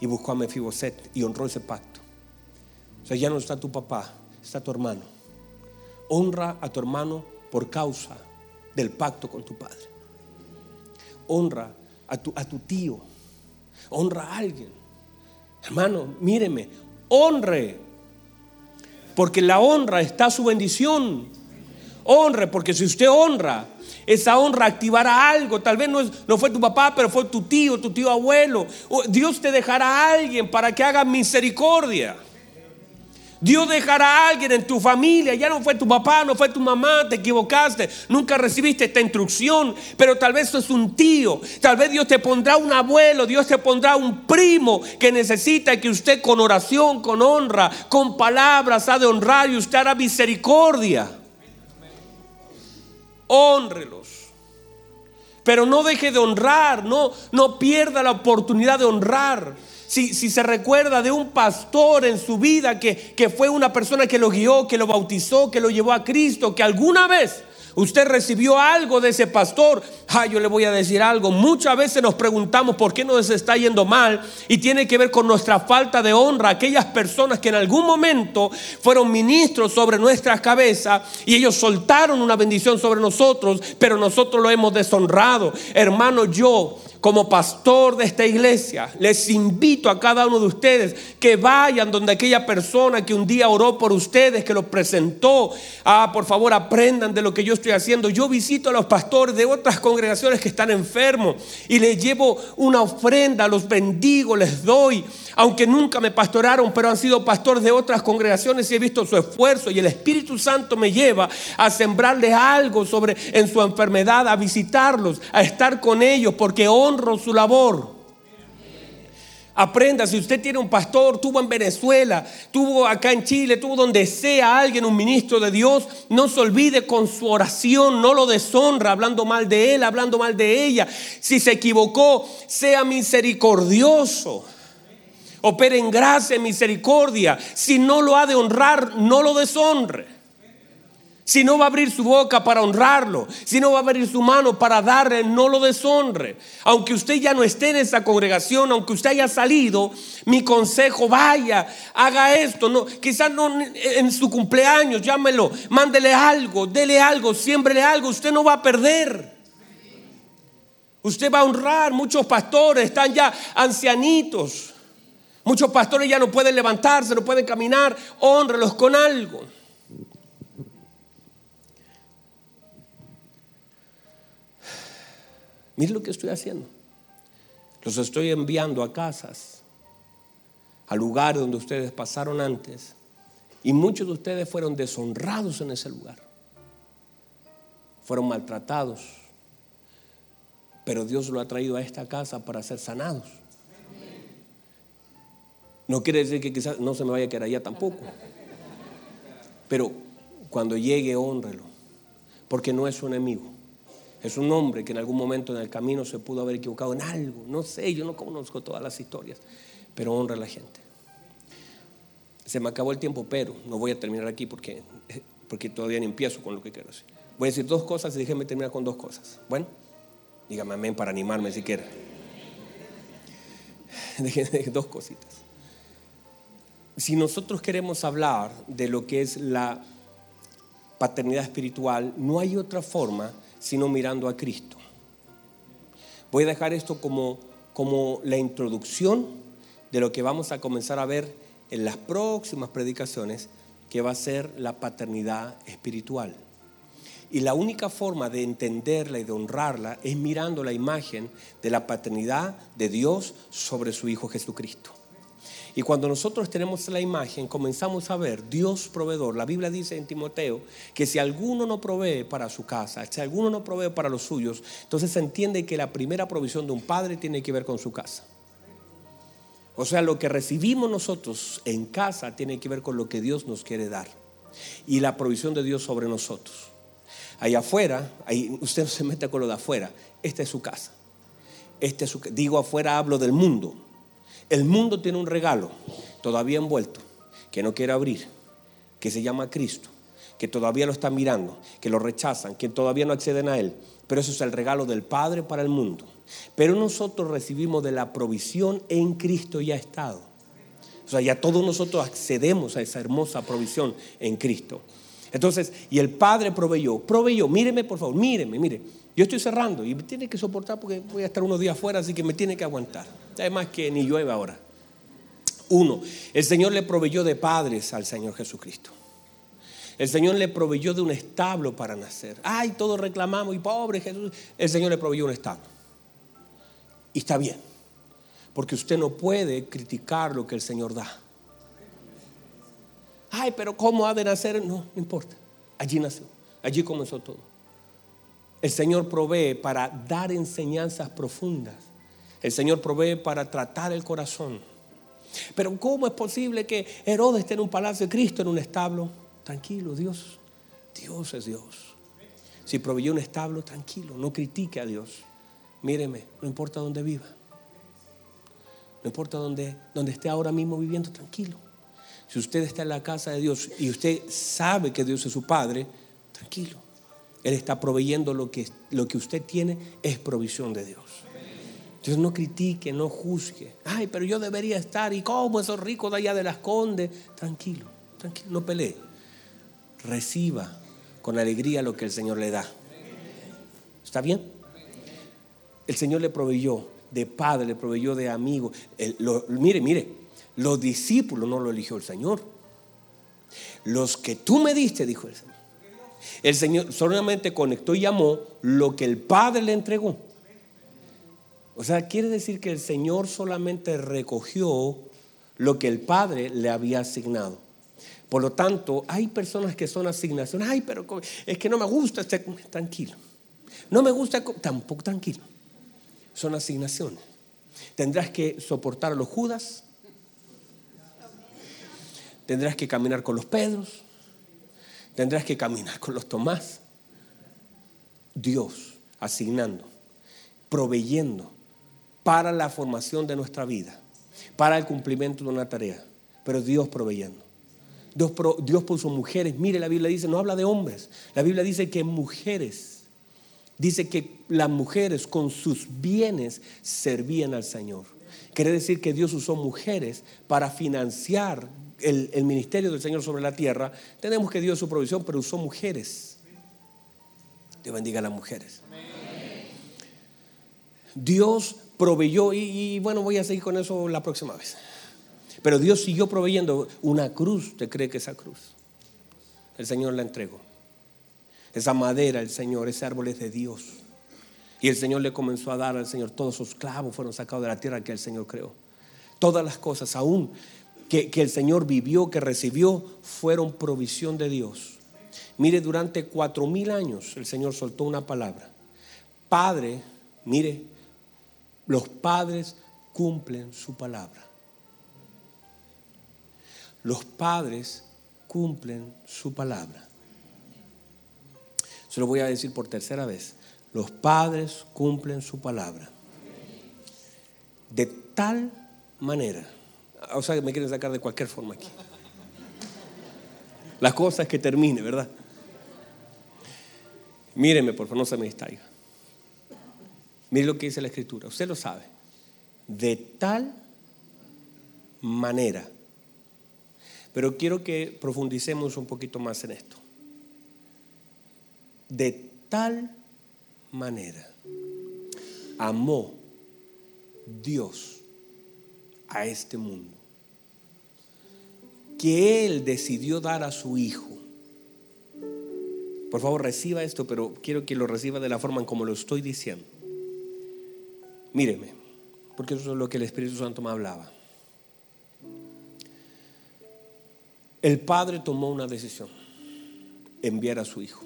Y buscó a Mefiboset y honró ese pacto. O sea, ya no está tu papá, está tu hermano. Honra a tu hermano por causa del pacto con tu padre. Honra a tu, a tu tío. Honra a alguien. Hermano, míreme, honre. Porque la honra está su bendición. Honre, porque si usted honra, esa honra activará algo. Tal vez no, no fue tu papá, pero fue tu tío, tu tío abuelo. Dios te dejará a alguien para que haga misericordia. Dios dejará a alguien en tu familia. Ya no fue tu papá, no fue tu mamá, te equivocaste. Nunca recibiste esta instrucción. Pero tal vez es un tío. Tal vez Dios te pondrá un abuelo. Dios te pondrá un primo que necesita que usted con oración, con honra, con palabras ha de honrar y usted hará misericordia honrelos. Pero no deje de honrar, no, no pierda la oportunidad de honrar. Si, si, se recuerda de un pastor en su vida que, que fue una persona que lo guió, que lo bautizó, que lo llevó a Cristo, que alguna vez Usted recibió algo de ese pastor. Ah, yo le voy a decir algo. Muchas veces nos preguntamos por qué nos está yendo mal y tiene que ver con nuestra falta de honra. Aquellas personas que en algún momento fueron ministros sobre nuestras cabezas y ellos soltaron una bendición sobre nosotros, pero nosotros lo hemos deshonrado. Hermano, yo como pastor de esta iglesia, les invito a cada uno de ustedes que vayan donde aquella persona que un día oró por ustedes, que los presentó. Ah, por favor, aprendan de lo que yo estoy haciendo. Yo visito a los pastores de otras congregaciones que están enfermos y les llevo una ofrenda, los bendigo, les doy. Aunque nunca me pastoraron, pero han sido pastores de otras congregaciones y he visto su esfuerzo y el Espíritu Santo me lleva a sembrarles algo sobre en su enfermedad, a visitarlos, a estar con ellos, porque honra su labor. Aprenda, si usted tiene un pastor, tuvo en Venezuela, tuvo acá en Chile, tuvo donde sea alguien, un ministro de Dios, no se olvide con su oración, no lo deshonra hablando mal de él, hablando mal de ella. Si se equivocó, sea misericordioso. Opere en gracia, en misericordia. Si no lo ha de honrar, no lo deshonre. Si no va a abrir su boca para honrarlo, si no va a abrir su mano para darle, no lo deshonre. Aunque usted ya no esté en esa congregación, aunque usted haya salido, mi consejo, vaya, haga esto. No, quizás no en su cumpleaños, llámelo, mándele algo, dele algo, siémbrele algo. Usted no va a perder. Usted va a honrar. Muchos pastores están ya ancianitos. Muchos pastores ya no pueden levantarse, no pueden caminar. Honrelos con algo. Mire lo que estoy haciendo. Los estoy enviando a casas, a lugares donde ustedes pasaron antes. Y muchos de ustedes fueron deshonrados en ese lugar. Fueron maltratados. Pero Dios lo ha traído a esta casa para ser sanados. No quiere decir que quizás no se me vaya a quedar allá tampoco. Pero cuando llegue, honrelo. Porque no es su enemigo. Es un hombre que en algún momento en el camino se pudo haber equivocado en algo. No sé, yo no conozco todas las historias, pero honra a la gente. Se me acabó el tiempo, pero no voy a terminar aquí porque, porque todavía ni empiezo con lo que quiero decir. Voy a decir dos cosas y déjenme terminar con dos cosas. Bueno, dígame amén para animarme si quiere. dos cositas. Si nosotros queremos hablar de lo que es la paternidad espiritual, no hay otra forma sino mirando a Cristo. Voy a dejar esto como, como la introducción de lo que vamos a comenzar a ver en las próximas predicaciones, que va a ser la paternidad espiritual. Y la única forma de entenderla y de honrarla es mirando la imagen de la paternidad de Dios sobre su Hijo Jesucristo. Y cuando nosotros tenemos la imagen, comenzamos a ver Dios proveedor. La Biblia dice en Timoteo que si alguno no provee para su casa, si alguno no provee para los suyos, entonces se entiende que la primera provisión de un padre tiene que ver con su casa. O sea, lo que recibimos nosotros en casa tiene que ver con lo que Dios nos quiere dar. Y la provisión de Dios sobre nosotros. Allá afuera, ahí, usted no se mete con lo de afuera. Esta es su casa. Este es su, digo afuera, hablo del mundo. El mundo tiene un regalo todavía envuelto que no quiere abrir, que se llama Cristo, que todavía lo están mirando, que lo rechazan, que todavía no acceden a Él. Pero eso es el regalo del Padre para el mundo. Pero nosotros recibimos de la provisión en Cristo ya estado. O sea, ya todos nosotros accedemos a esa hermosa provisión en Cristo. Entonces, y el Padre proveyó, proveyó, míreme por favor, míreme, mire. Yo estoy cerrando y me tiene que soportar porque voy a estar unos días fuera, así que me tiene que aguantar. Además que ni llueve ahora. Uno, el Señor le proveyó de padres al Señor Jesucristo. El Señor le proveyó de un establo para nacer. Ay, todos reclamamos y pobre Jesús. El Señor le proveyó un establo. Y está bien, porque usted no puede criticar lo que el Señor da. Ay, pero ¿cómo ha de nacer? No, no importa. Allí nació, allí comenzó todo. El Señor provee para dar enseñanzas profundas. El Señor provee para tratar el corazón. Pero ¿cómo es posible que Herodes esté en un palacio, Cristo en un establo? Tranquilo, Dios. Dios es Dios. Si proveyó un establo, tranquilo, no critique a Dios. Míreme, no importa dónde viva. No importa dónde, dónde esté ahora mismo viviendo, tranquilo. Si usted está en la casa de Dios y usted sabe que Dios es su Padre, tranquilo. Él está proveyendo lo que, lo que usted tiene, es provisión de Dios. Entonces no critique, no juzgue. Ay, pero yo debería estar. ¿Y cómo esos ricos de allá de las condes? Tranquilo, tranquilo, no pelee. Reciba con alegría lo que el Señor le da. ¿Está bien? El Señor le proveyó de padre, le proveyó de amigo. mire, mire, los discípulos no lo eligió el Señor. Los que tú me diste, dijo el Señor. El Señor solamente conectó y llamó lo que el Padre le entregó. O sea, quiere decir que el Señor solamente recogió lo que el Padre le había asignado. Por lo tanto, hay personas que son asignaciones. Ay, pero es que no me gusta este. Tranquilo. No me gusta. Tampoco tranquilo. Son asignaciones. Tendrás que soportar a los Judas. Tendrás que caminar con los Pedros tendrás que caminar con los Tomás. Dios asignando, proveyendo para la formación de nuestra vida, para el cumplimiento de una tarea, pero Dios proveyendo. Dios, Dios puso mujeres. Mire, la Biblia dice, no habla de hombres. La Biblia dice que mujeres. Dice que las mujeres con sus bienes servían al Señor. Quiere decir que Dios usó mujeres para financiar el, ministerio del Señor sobre la tierra. Tenemos que Dios su provisión, pero usó mujeres. Dios bendiga a las mujeres. Dios proveyó, y, bueno, voy a seguir con eso la próxima vez. Pero Dios siguió proveyendo una cruz. ¿Usted cree que esa cruz? El Señor la entregó. Esa madera, el Señor, ese árbol es de Dios. Y el Señor le comenzó a dar al Señor, todos sus clavos fueron sacados de la tierra que el Señor creó. Todas las cosas, aún que, que el Señor vivió, que recibió, fueron provisión de Dios. Mire, durante cuatro mil años el Señor soltó una palabra. Padre, mire, los padres cumplen su palabra. Los padres cumplen su palabra. Se lo voy a decir por tercera vez. Los padres cumplen su palabra. De tal manera. O sea, me quieren sacar de cualquier forma aquí. La cosa es que termine, ¿verdad? Míreme, por favor, no se me distraiga. Mire lo que dice la escritura, usted lo sabe. De tal manera. Pero quiero que profundicemos un poquito más en esto. De tal manera amó Dios a este mundo que Él decidió dar a su Hijo. Por favor, reciba esto, pero quiero que lo reciba de la forma en como lo estoy diciendo. Míreme, porque eso es lo que el Espíritu Santo me hablaba. El Padre tomó una decisión, enviar a su Hijo.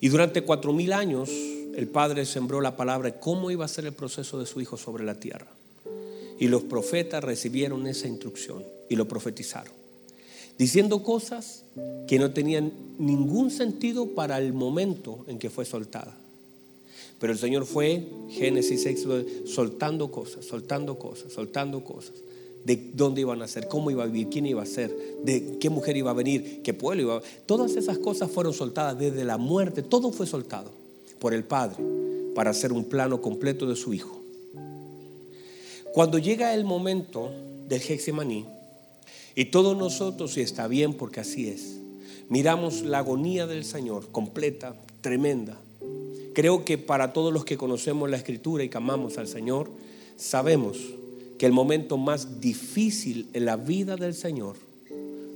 Y durante cuatro mil años el Padre sembró la palabra de cómo iba a ser el proceso de su Hijo sobre la tierra. Y los profetas recibieron esa instrucción y lo profetizaron, diciendo cosas que no tenían ningún sentido para el momento en que fue soltada. Pero el Señor fue, Génesis 6, soltando cosas, soltando cosas, soltando cosas. De dónde iban a ser, cómo iba a vivir, quién iba a ser, de qué mujer iba a venir, qué pueblo iba a Todas esas cosas fueron soltadas desde la muerte, todo fue soltado por el Padre para hacer un plano completo de su Hijo. Cuando llega el momento del Hexemaní, y todos nosotros, y está bien porque así es, miramos la agonía del Señor completa, tremenda, Creo que para todos los que conocemos la escritura y que amamos al Señor, sabemos que el momento más difícil en la vida del Señor,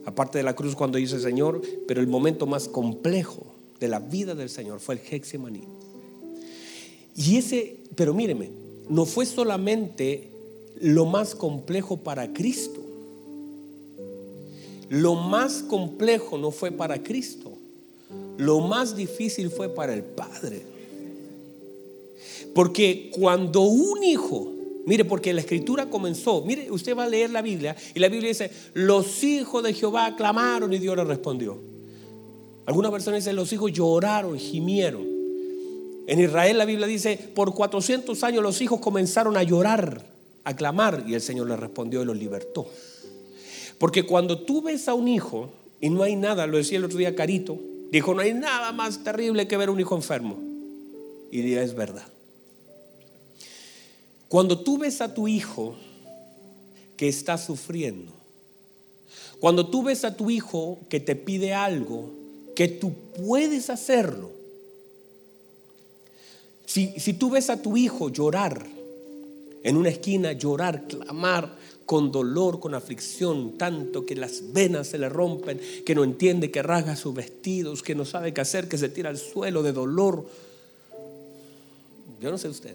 aparte de la cruz cuando dice Señor, pero el momento más complejo de la vida del Señor fue el Hexemaní. Y ese, pero míreme, no fue solamente lo más complejo para Cristo. Lo más complejo no fue para Cristo. Lo más difícil fue para el Padre. Porque cuando un hijo, mire, porque la escritura comenzó, mire, usted va a leer la Biblia y la Biblia dice, los hijos de Jehová clamaron y Dios les respondió. Algunas personas dicen, los hijos lloraron, gimieron. En Israel la Biblia dice, por 400 años los hijos comenzaron a llorar, a clamar y el Señor les respondió y los libertó. Porque cuando tú ves a un hijo y no hay nada, lo decía el otro día Carito, dijo, no hay nada más terrible que ver a un hijo enfermo. Y es verdad. Cuando tú ves a tu hijo que está sufriendo, cuando tú ves a tu hijo que te pide algo, que tú puedes hacerlo, si, si, tú ves a tu hijo llorar en una esquina, llorar, clamar con dolor, con aflicción, tanto que las venas se le rompen, que no entiende, que rasga sus vestidos, que no sabe qué hacer, que se tira al suelo de dolor. Yo no sé usted,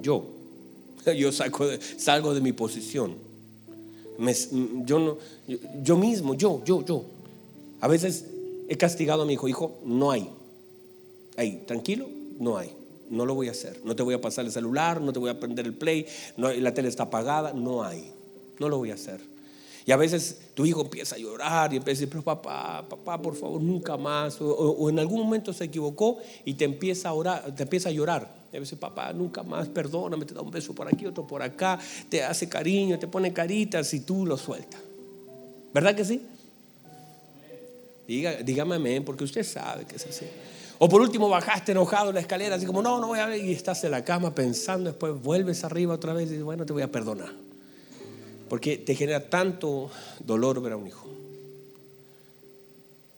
yo yo salgo de mi posición. yo, no, yo, mismo, yo, yo, yo. A veces he castigado a mi hijo, hijo, no hay. Ahí, tranquilo, no hay. No lo voy a hacer. No te voy a pasar el celular, no te voy a prender el play, no, la tele está apagada, no hay. No lo voy a hacer. Y a veces tu hijo empieza a llorar y empieza a decir, pero papá, papá, por favor, nunca más. O, en algún momento se equivocó y te empieza a orar, te empieza a llorar Y a veces, papá, nunca más, perdóname, te da un beso por aquí, otro por acá, te hace cariño, te pone caritas y tú lo sueltas. ¿Verdad que sí? Diga, dígame amén, porque usted sabe que es así. O por último bajaste enojado la escalera, así como, no, no voy a ver, y estás en la cama pensando, después vuelves arriba otra vez y dices, bueno, te voy a perdonar. Porque te genera tanto dolor ver a un hijo.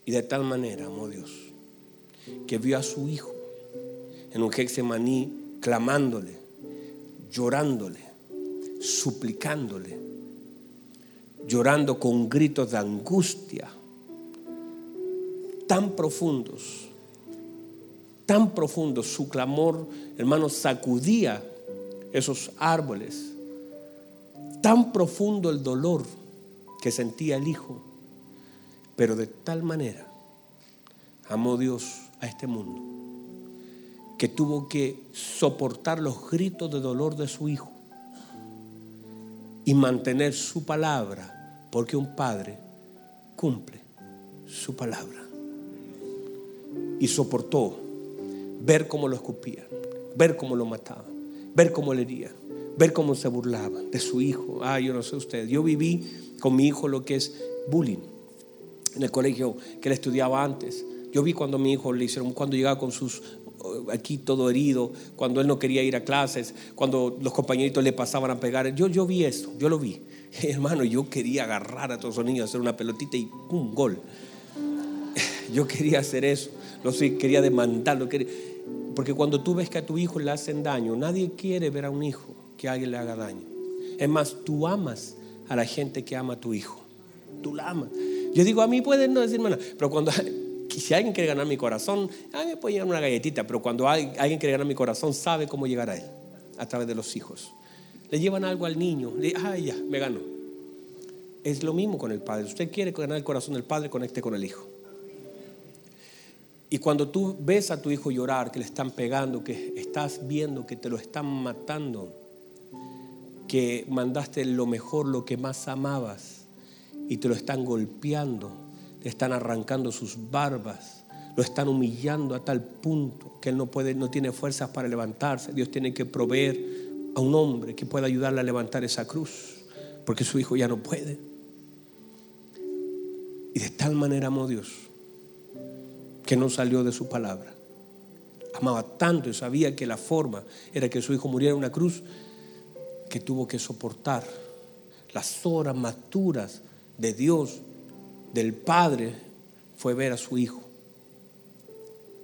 Y de tal manera amó Dios que vio a su hijo en un Hexemaní clamándole, llorándole, suplicándole, llorando con gritos de angustia tan profundos, tan profundos, su clamor, hermano, sacudía esos árboles, tan profundo el dolor que sentía el hijo, pero de tal manera amó Dios a este mundo que tuvo que soportar los gritos de dolor de su hijo y mantener su palabra, porque un padre cumple su palabra. Y soportó ver cómo lo escupían, ver cómo lo mataban, ver cómo le herían, ver cómo se burlaban de su hijo. Ah, yo no sé usted, yo viví con mi hijo lo que es bullying en el colegio que él estudiaba antes. Yo vi cuando mi hijo le hicieron, cuando llegaba con sus aquí todo herido, cuando él no quería ir a clases, cuando los compañeritos le pasaban a pegar. Yo, yo vi esto, yo lo vi. Hermano, yo quería agarrar a todos los niños, hacer una pelotita y ¡pum! gol. Yo quería hacer eso, lo sé, quería demandarlo. Porque cuando tú ves que a tu hijo le hacen daño, nadie quiere ver a un hijo que alguien le haga daño. Es más, tú amas a la gente que ama a tu hijo. Tú la amas. Yo digo, a mí pueden no decirme nada, pero cuando si alguien quiere ganar mi corazón, a mí me puede llegar una galletita, pero cuando alguien quiere ganar mi corazón, sabe cómo llegar a él, a través de los hijos. Le llevan algo al niño, le ay, ya, me ganó. Es lo mismo con el padre. usted quiere ganar el corazón del padre, conecte con el hijo. Y cuando tú ves a tu hijo llorar, que le están pegando, que estás viendo que te lo están matando, que mandaste lo mejor, lo que más amabas, y te lo están golpeando, le están arrancando sus barbas, lo están humillando a tal punto que él no puede, no tiene fuerzas para levantarse. Dios tiene que proveer a un hombre que pueda ayudarle a levantar esa cruz, porque su hijo ya no puede. Y de tal manera amó Dios que no salió de su palabra. Amaba tanto y sabía que la forma era que su hijo muriera en una cruz que tuvo que soportar las horas maturas de Dios del padre fue ver a su hijo.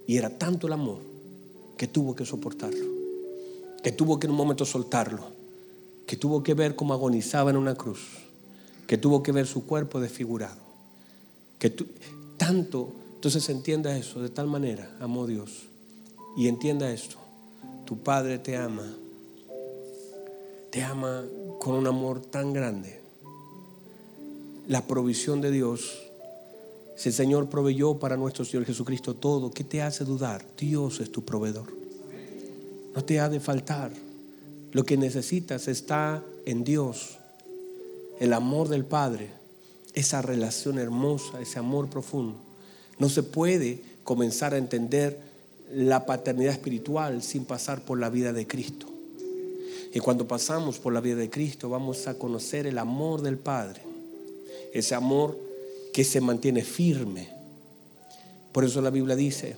Y era tanto el amor que tuvo que soportarlo, que tuvo que en un momento soltarlo, que tuvo que ver cómo agonizaba en una cruz, que tuvo que ver su cuerpo desfigurado, que tanto, entonces entienda eso, de tal manera amó Dios. Y entienda esto, tu Padre te ama, te ama con un amor tan grande la provisión de Dios. Si el Señor proveyó para nuestro Señor Jesucristo todo, ¿qué te hace dudar? Dios es tu proveedor. No te ha de faltar. Lo que necesitas está en Dios. El amor del Padre, esa relación hermosa, ese amor profundo. No se puede comenzar a entender la paternidad espiritual sin pasar por la vida de Cristo. Y cuando pasamos por la vida de Cristo vamos a conocer el amor del Padre ese amor que se mantiene firme. Por eso la Biblia dice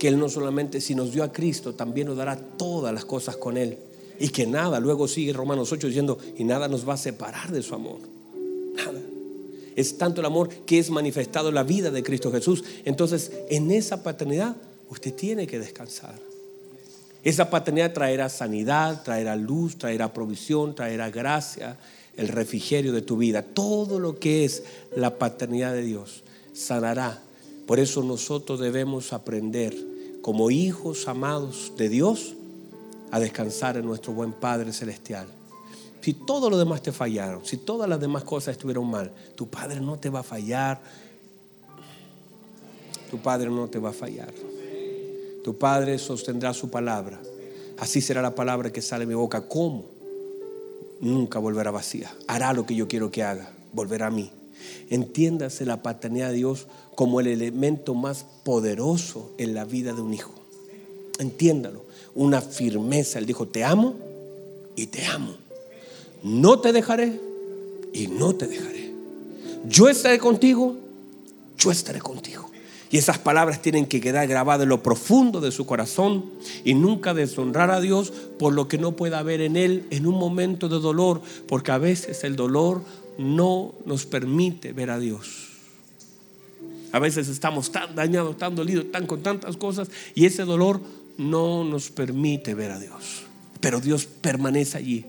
que Él no solamente si nos dio a Cristo, también nos dará todas las cosas con Él. Y que nada, luego sigue Romanos 8 diciendo, y nada nos va a separar de su amor. Nada. Es tanto el amor que es manifestado en la vida de Cristo Jesús. Entonces, en esa paternidad, usted tiene que descansar. Esa paternidad traerá sanidad, traerá luz, traerá provisión, traerá gracia, el refrigerio de tu vida. Todo lo que es la paternidad de Dios sanará. Por eso nosotros debemos aprender como hijos amados de Dios a descansar en nuestro buen Padre Celestial. Si todo lo demás te fallaron, si todas las demás cosas estuvieron mal, tu Padre no te va a fallar. Tu Padre no te va a fallar. Tu Padre sostendrá su palabra. Así será la palabra que sale de mi boca. ¿Cómo? nunca volverá vacía. Hará lo que yo quiero que haga, volverá a mí. Entiéndase la paternidad de Dios como el elemento más poderoso en la vida de un hijo. Entiéndalo. Una firmeza. Él dijo, te amo y te amo. No te dejaré y no te dejaré. Yo estaré contigo, yo estaré contigo. Y esas palabras tienen que quedar grabadas en lo profundo de su corazón y nunca deshonrar a Dios por lo que no pueda haber en Él en un momento de dolor, porque a veces el dolor no nos permite ver a Dios. A veces estamos tan dañados, tan dolidos, tan con tantas cosas y ese dolor no nos permite ver a Dios. Pero Dios permanece allí.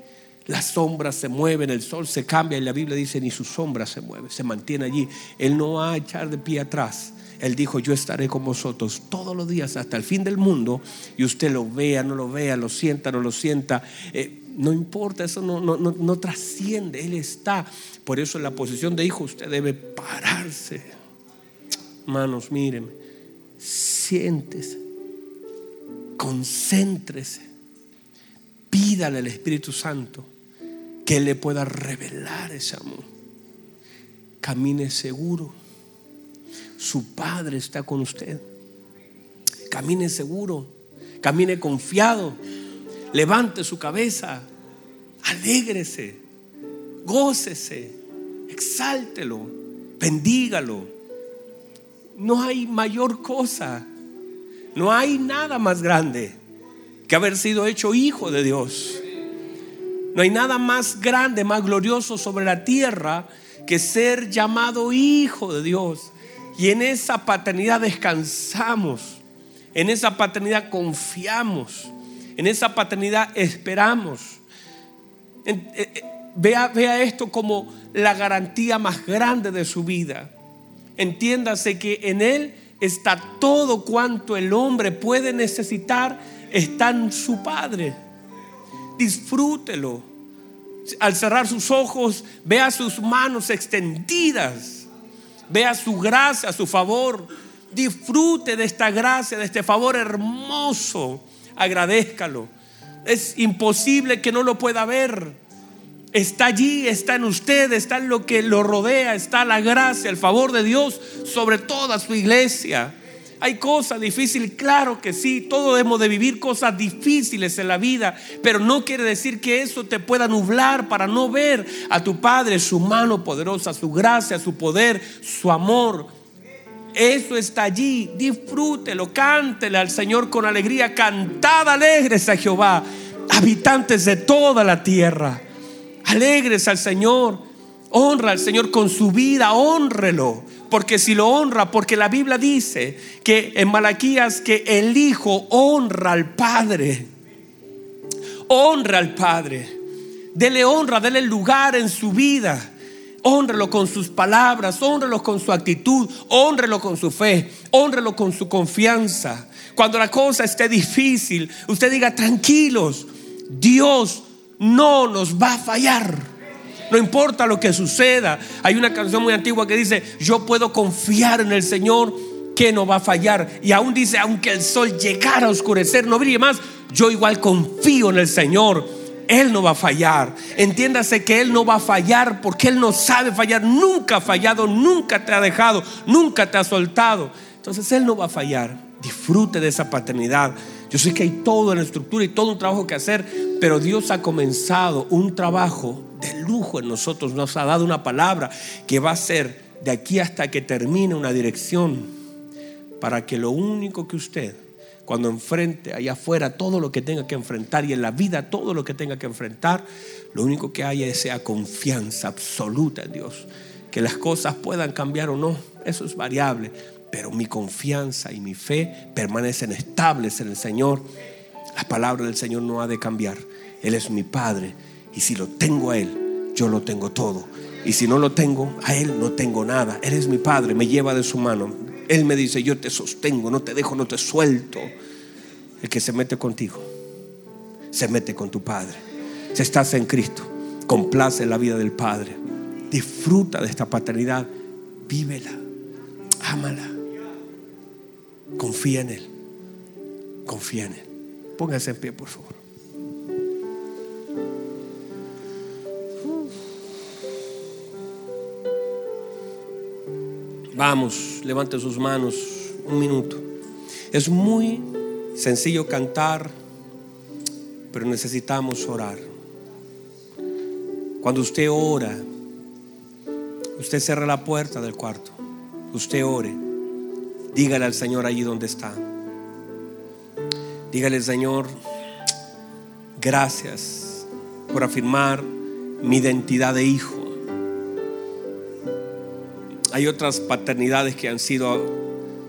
Las sombras se mueven, el sol se cambia y la Biblia dice ni su sombra se mueve, se mantiene allí. Él no va a echar de pie atrás. Él dijo, yo estaré con vosotros todos los días hasta el fin del mundo y usted lo vea, no lo vea, lo sienta, no lo sienta. Eh, no importa, eso no, no, no, no trasciende, Él está. Por eso en la posición de hijo usted debe pararse. Manos, mírenme, siéntese, concéntrese, pídale al Espíritu Santo que le pueda revelar ese amor. Camine seguro su Padre está con usted. Camine seguro, camine confiado, levante su cabeza, alégrese, gócese, exáltelo, bendígalo. No hay mayor cosa, no hay nada más grande que haber sido hecho hijo de Dios. No hay nada más grande, más glorioso sobre la tierra que ser llamado hijo de Dios. Y en esa paternidad descansamos, en esa paternidad confiamos, en esa paternidad esperamos. Eh, eh, vea, vea esto como la garantía más grande de su vida. Entiéndase que en Él está todo cuanto el hombre puede necesitar, está en su Padre. Disfrútelo. Al cerrar sus ojos, vea sus manos extendidas Vea su gracia, su favor. Disfrute de esta gracia, de este favor hermoso. Agradezcalo. Es imposible que no lo pueda ver. Está allí, está en usted, está en lo que lo rodea, está la gracia, el favor de Dios sobre toda su iglesia. Hay cosas difíciles, claro que sí, todos hemos de vivir cosas difíciles en la vida, pero no quiere decir que eso te pueda nublar para no ver a tu Padre, su mano poderosa, su gracia, su poder, su amor. Eso está allí, disfrútelo, cántele al Señor con alegría, cantad alegres a Jehová, habitantes de toda la tierra, alegres al Señor, honra al Señor con su vida, honrelo porque si lo honra, porque la Biblia dice que en Malaquías que el Hijo honra al Padre. Honra al Padre. Dele honra, dele lugar en su vida. Honrelo con sus palabras, honrelo con su actitud, honrelo con su fe, honrelo con su confianza. Cuando la cosa esté difícil, usted diga, tranquilos, Dios no nos va a fallar. No importa lo que suceda. Hay una canción muy antigua que dice, yo puedo confiar en el Señor que no va a fallar. Y aún dice, aunque el sol llegara a oscurecer, no brille más, yo igual confío en el Señor. Él no va a fallar. Entiéndase que Él no va a fallar porque Él no sabe fallar. Nunca ha fallado, nunca te ha dejado, nunca te ha soltado. Entonces Él no va a fallar. Disfrute de esa paternidad. Yo sé que hay todo en la estructura y todo un trabajo que hacer, pero Dios ha comenzado un trabajo de lujo en nosotros. Nos ha dado una palabra que va a ser de aquí hasta que termine una dirección para que lo único que usted, cuando enfrente allá afuera todo lo que tenga que enfrentar y en la vida todo lo que tenga que enfrentar, lo único que haya es confianza absoluta en Dios. Que las cosas puedan cambiar o no, eso es variable pero mi confianza y mi fe permanecen estables en el Señor. La palabra del Señor no ha de cambiar. Él es mi Padre y si lo tengo a Él, yo lo tengo todo. Y si no lo tengo, a Él no tengo nada. Él es mi Padre, me lleva de su mano. Él me dice, yo te sostengo, no te dejo, no te suelto. El que se mete contigo, se mete con tu Padre. Si estás en Cristo, complace la vida del Padre. Disfruta de esta paternidad, vívela, ámala. Confía en Él. Confía en Él. Póngase en pie, por favor. Vamos, levante sus manos un minuto. Es muy sencillo cantar, pero necesitamos orar. Cuando usted ora, usted cierra la puerta del cuarto, usted ore, dígale al Señor allí donde está. Dígale, Señor, gracias por afirmar mi identidad de hijo. Hay otras paternidades que han sido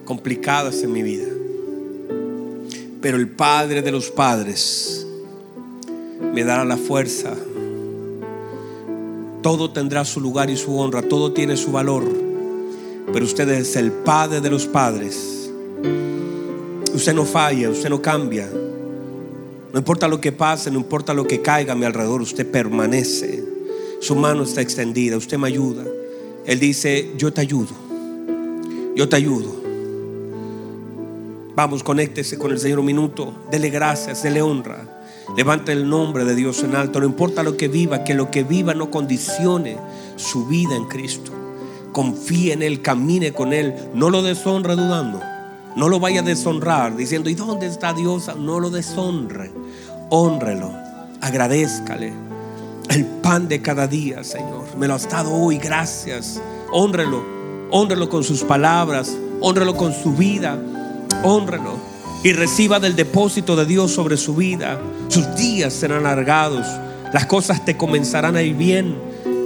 complicadas en mi vida. Pero el Padre de los padres me dará la fuerza. Todo tendrá su lugar y su honra, todo tiene su valor. Pero usted es el Padre de los padres. Usted no falla, usted no cambia. No importa lo que pase, no importa lo que caiga a mi alrededor, usted permanece. Su mano está extendida, usted me ayuda. Él dice, yo te ayudo. Yo te ayudo. Vamos, conéctese con el Señor un minuto. Dele gracias, dele honra. Levante el nombre de Dios en alto. No importa lo que viva, que lo que viva no condicione su vida en Cristo. Confíe en Él, camine con Él. No lo deshonre dudando. No lo vaya a deshonrar diciendo, ¿y dónde está Dios? No lo deshonre. Honrelo. Agradezcale. El pan de cada día, Señor. Me lo has dado hoy. Gracias. Honrelo. Honrelo con sus palabras. Honrelo con su vida honrelo y reciba del depósito de Dios sobre su vida. Sus días serán alargados, las cosas te comenzarán a ir bien,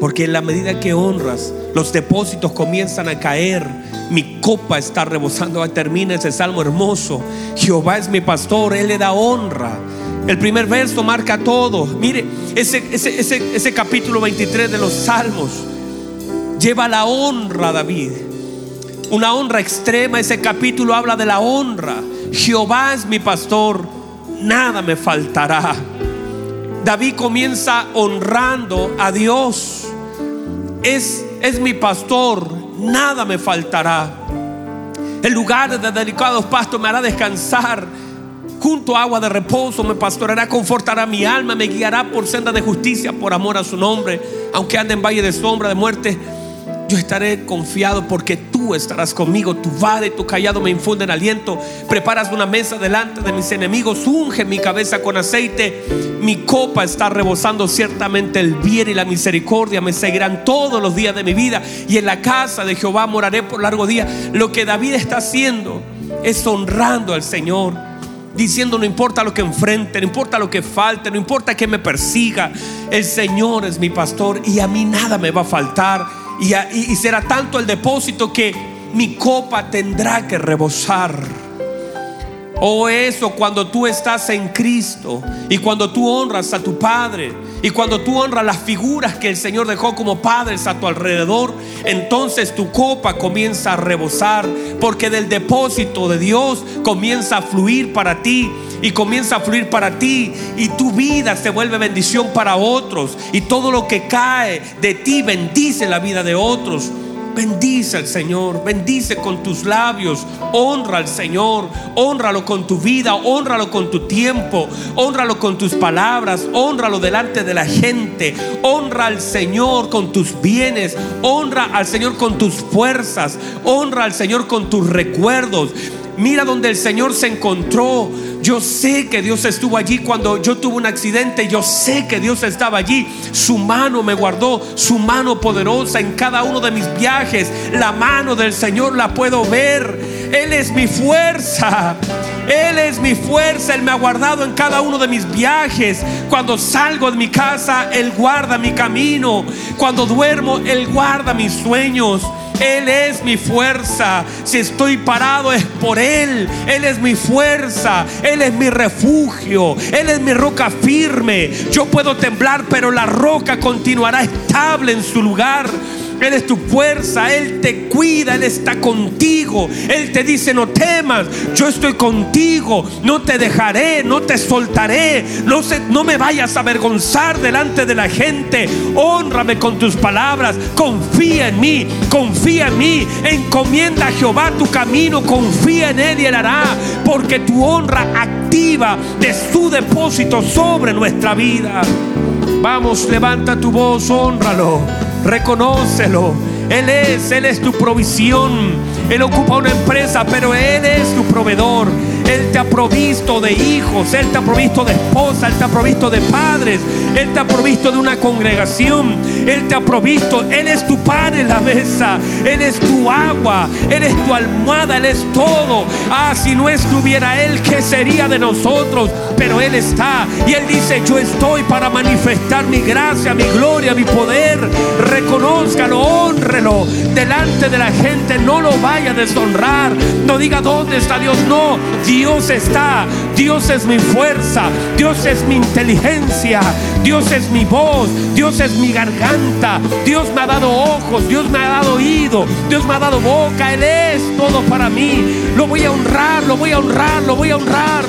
porque en la medida que honras, los depósitos comienzan a caer. Mi copa está rebosando. Termina ese salmo hermoso. Jehová es mi pastor, Él le da honra. El primer verso marca todo. Mire, ese, ese, ese, ese capítulo 23 de los salmos lleva la honra David una honra extrema. Ese capítulo habla de la honra. Jehová es mi pastor, nada me faltará. David comienza honrando a Dios. Es, es mi pastor, nada me faltará. El lugar de delicados pastos me hará descansar. Junto a agua de reposo me pastorará, confortará mi alma, me guiará por senda de justicia, por amor a su nombre. Aunque ande en valle de sombra de muerte, yo estaré confiado porque tú estarás conmigo. Tu vara y tu callado me infunden aliento. Preparas una mesa delante de mis enemigos. Unge mi cabeza con aceite. Mi copa está rebosando. Ciertamente el bien y la misericordia me seguirán todos los días de mi vida. Y en la casa de Jehová moraré por largo día. Lo que David está haciendo es honrando al Señor diciendo no importa lo que enfrente, no importa lo que falte, no importa que me persiga, el Señor es mi pastor y a mí nada me va a faltar y, será tanto el depósito que mi copa tendrá que rebosar. Oh, eso cuando tú estás en Cristo y cuando tú honras a tu Padre y cuando tú honras las figuras que el Señor dejó como padres a tu alrededor, entonces tu copa comienza a rebosar porque del depósito de Dios comienza a fluir para ti y comienza a fluir para ti y tu vida se vuelve bendición para otros y todo lo que cae de ti bendice la vida de otros. Bendice al Señor, bendice con tus labios, honra al Señor, honralo con tu vida, honralo con tu tiempo, honralo con tus palabras, honralo delante de la gente, honra al Señor con tus bienes, honra al Señor con tus fuerzas, honra al Señor con tus recuerdos. Mira donde el Señor se encontró. Yo sé que Dios estuvo allí cuando yo tuve un accidente. Yo sé que Dios estaba allí. Su mano me guardó, su mano poderosa en cada uno de mis viajes. La mano del Señor la puedo ver. Él es mi fuerza. Él es mi fuerza. Él me ha guardado en cada uno de mis viajes. Cuando salgo de mi casa, Él guarda mi camino. Cuando duermo, Él guarda mis sueños. Él es mi fuerza. Si estoy parado es por Él. Él es mi fuerza. Él es mi refugio. Él es mi roca firme. Yo puedo temblar, pero la roca continuará estable en su lugar. Él es tu fuerza, Él te cuida, Él está contigo. Él te dice, no temas, yo estoy contigo, no te dejaré, no te soltaré, no, no me vayas a avergonzar delante de la gente. Honrame con tus palabras, confía en mí, confía en mí, encomienda a Jehová tu camino, confía en Él y Él hará, porque tu honra activa de su depósito sobre nuestra vida. Vamos, levanta tu voz, honralo. Reconócelo. Él es, Él es tu provisión. Él ocupa una empresa, pero Él es tu proveedor. Él te ha provisto de hijos, Él te ha provisto de esposa, Él te ha provisto de padres, Él te ha provisto de una congregación, Él te ha provisto, Él es tu pan en la mesa, Él es tu agua, Él es tu almohada, Él es todo. Ah, si no estuviera Él, ¿qué sería de nosotros? Pero Él está y Él dice, yo estoy para manifestar mi gracia, mi gloria, mi poder. Reconózcalo, delante de la gente, no lo vaya a deshonrar, no diga dónde está Dios, no, Dios está, Dios es mi fuerza, Dios es mi inteligencia, Dios es mi voz, Dios es mi garganta, Dios me ha dado ojos, Dios me ha dado oído, Dios me ha dado boca, Él es todo para mí. Lo voy a honrar, lo voy a honrar, lo voy a honrar.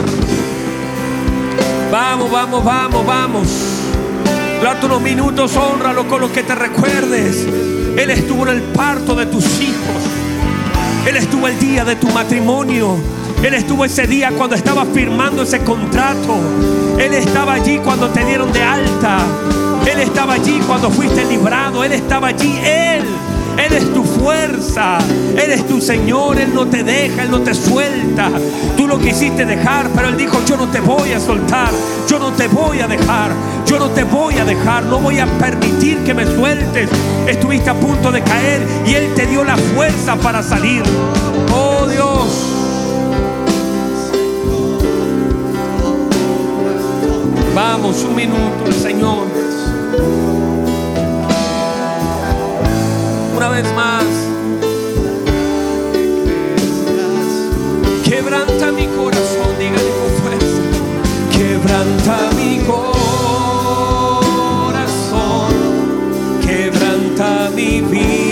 Vamos, vamos, vamos, vamos. Date unos minutos, honralo con lo que te recuerdes. Él estuvo en el parto de tus hijos. Él estuvo el día de tu matrimonio. Él estuvo ese día cuando estaba firmando ese contrato. Él estaba allí cuando te dieron de alta. Él estaba allí cuando fuiste librado. Él estaba allí. Él. Él es tu fuerza, Él es tu Señor, Él no te deja, Él no te suelta. Tú lo quisiste dejar, pero Él dijo, yo no te voy a soltar, yo no te voy a dejar, yo no te voy a dejar, no voy a permitir que me sueltes. Estuviste a punto de caer y Él te dio la fuerza para salir. Oh Dios. Vamos, un minuto, el Señor. Una vez más. Quebranta mi corazón, dígale con fuerza. Quebranta mi corazón. Quebranta mi vida.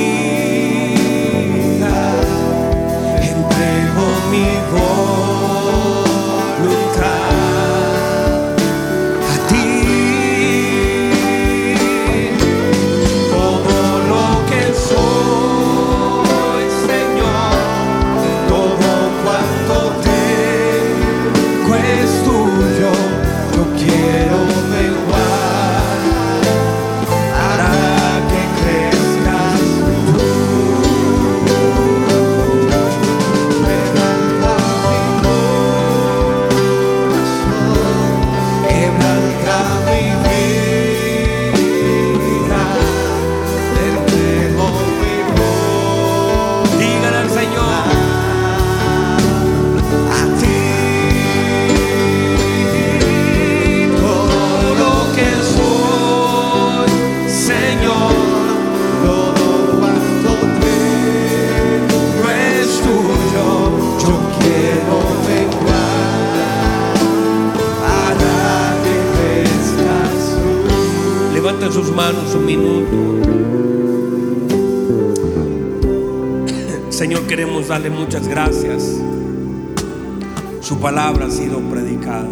Palabra ha sido predicada.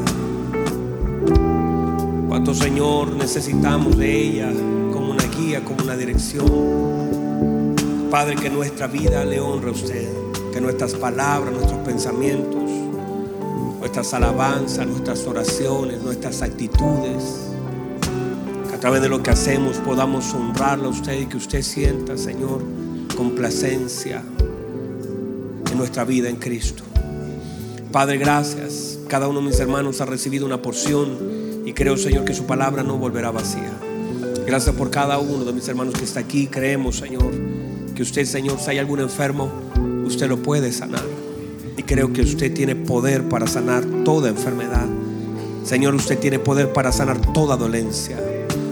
Cuánto, Señor, necesitamos de ella como una guía, como una dirección. Padre, que nuestra vida le honre a usted. Que nuestras palabras, nuestros pensamientos, nuestras alabanzas, nuestras oraciones, nuestras actitudes, que a través de lo que hacemos podamos honrarle a usted y que usted sienta, Señor, complacencia en nuestra vida en Cristo. Padre, gracias. Cada uno de mis hermanos ha recibido una porción y creo, Señor, que su palabra no volverá vacía. Gracias por cada uno de mis hermanos que está aquí. Creemos, Señor, que usted, Señor, si hay algún enfermo, usted lo puede sanar. Y creo que usted tiene poder para sanar toda enfermedad. Señor, usted tiene poder para sanar toda dolencia.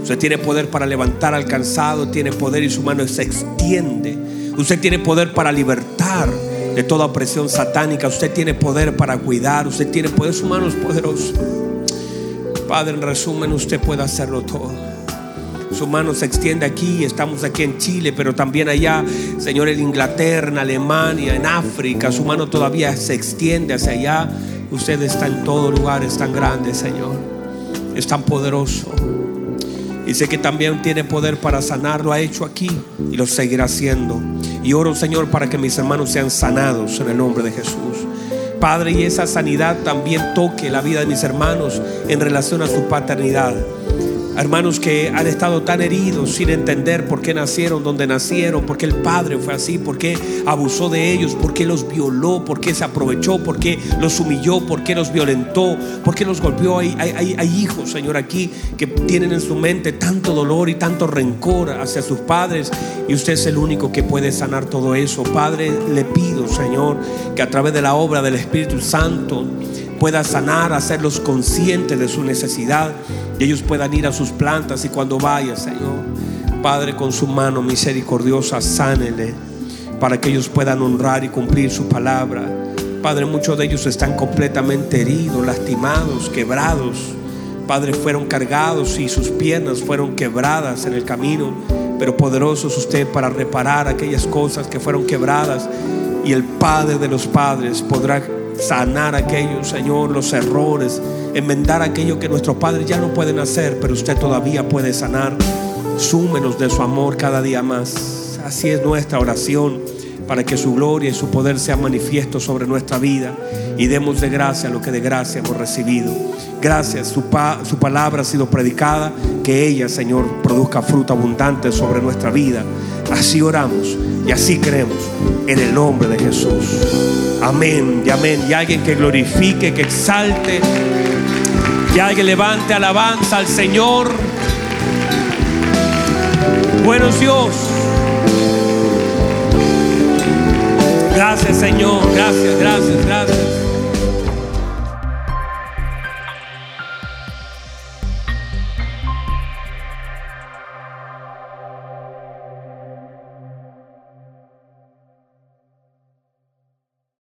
Usted tiene poder para levantar al cansado, tiene poder y su mano se extiende. Usted tiene poder para libertar de toda opresión satánica. Usted tiene poder para cuidar. Usted tiene poder, su mano es poderosa. Padre, en resumen, usted puede hacerlo todo. Su mano se extiende aquí, estamos aquí en Chile, pero también allá, Señor, en Inglaterra, en Alemania, en África. Su mano todavía se extiende hacia allá. Usted está en todo lugar, es tan grande, Señor. Es tan poderoso. Y sé que también tiene poder para sanar, lo ha hecho aquí y lo seguirá haciendo. Y oro, Señor, para que mis hermanos sean sanados en el nombre de Jesús. Padre, y esa sanidad también toque la vida de mis hermanos en relación a su paternidad. Hermanos que han estado tan heridos sin entender por qué nacieron donde nacieron, por qué el padre fue así, por qué abusó de ellos, por qué los violó, por qué se aprovechó, por qué los humilló, por qué los violentó, por qué los golpeó. Hay, hay, hijos, Señor, aquí que tienen en su mente tanto dolor y tanto rencor hacia sus padres y usted es el único que puede sanar todo eso. Padre, le pido, Señor, que a través de la obra del Espíritu Santo, pueda sanar, hacerlos conscientes de su necesidad y ellos puedan ir a sus plantas y cuando vaya, Señor, Padre, con su mano misericordiosa, sánele para que ellos puedan honrar y cumplir su palabra. Padre, muchos de ellos están completamente heridos, lastimados, quebrados. Padre, fueron cargados y sus piernas fueron quebradas en el camino, pero poderoso es usted para reparar aquellas cosas que fueron quebradas y el Padre de los padres podrá sanar aquellos, Señor, los errores, enmendar aquello que nuestros padres ya no pueden hacer, pero usted todavía puede sanar. Súmenos de su amor cada día más. Así es nuestra oración para que su gloria y su poder sean manifiestos sobre nuestra vida y demos de gracia lo que de gracia hemos recibido. Gracias, su, su palabra ha sido predicada, que ella, Señor, produzca fruto abundante sobre nuestra vida. Así oramos y así creemos en el nombre de Jesús. Amén y amén. Y alguien que glorifique, que exalte, y alguien levante alabanza al Señor. Buenos Dios. Gracias Señor, gracias, gracias, gracias.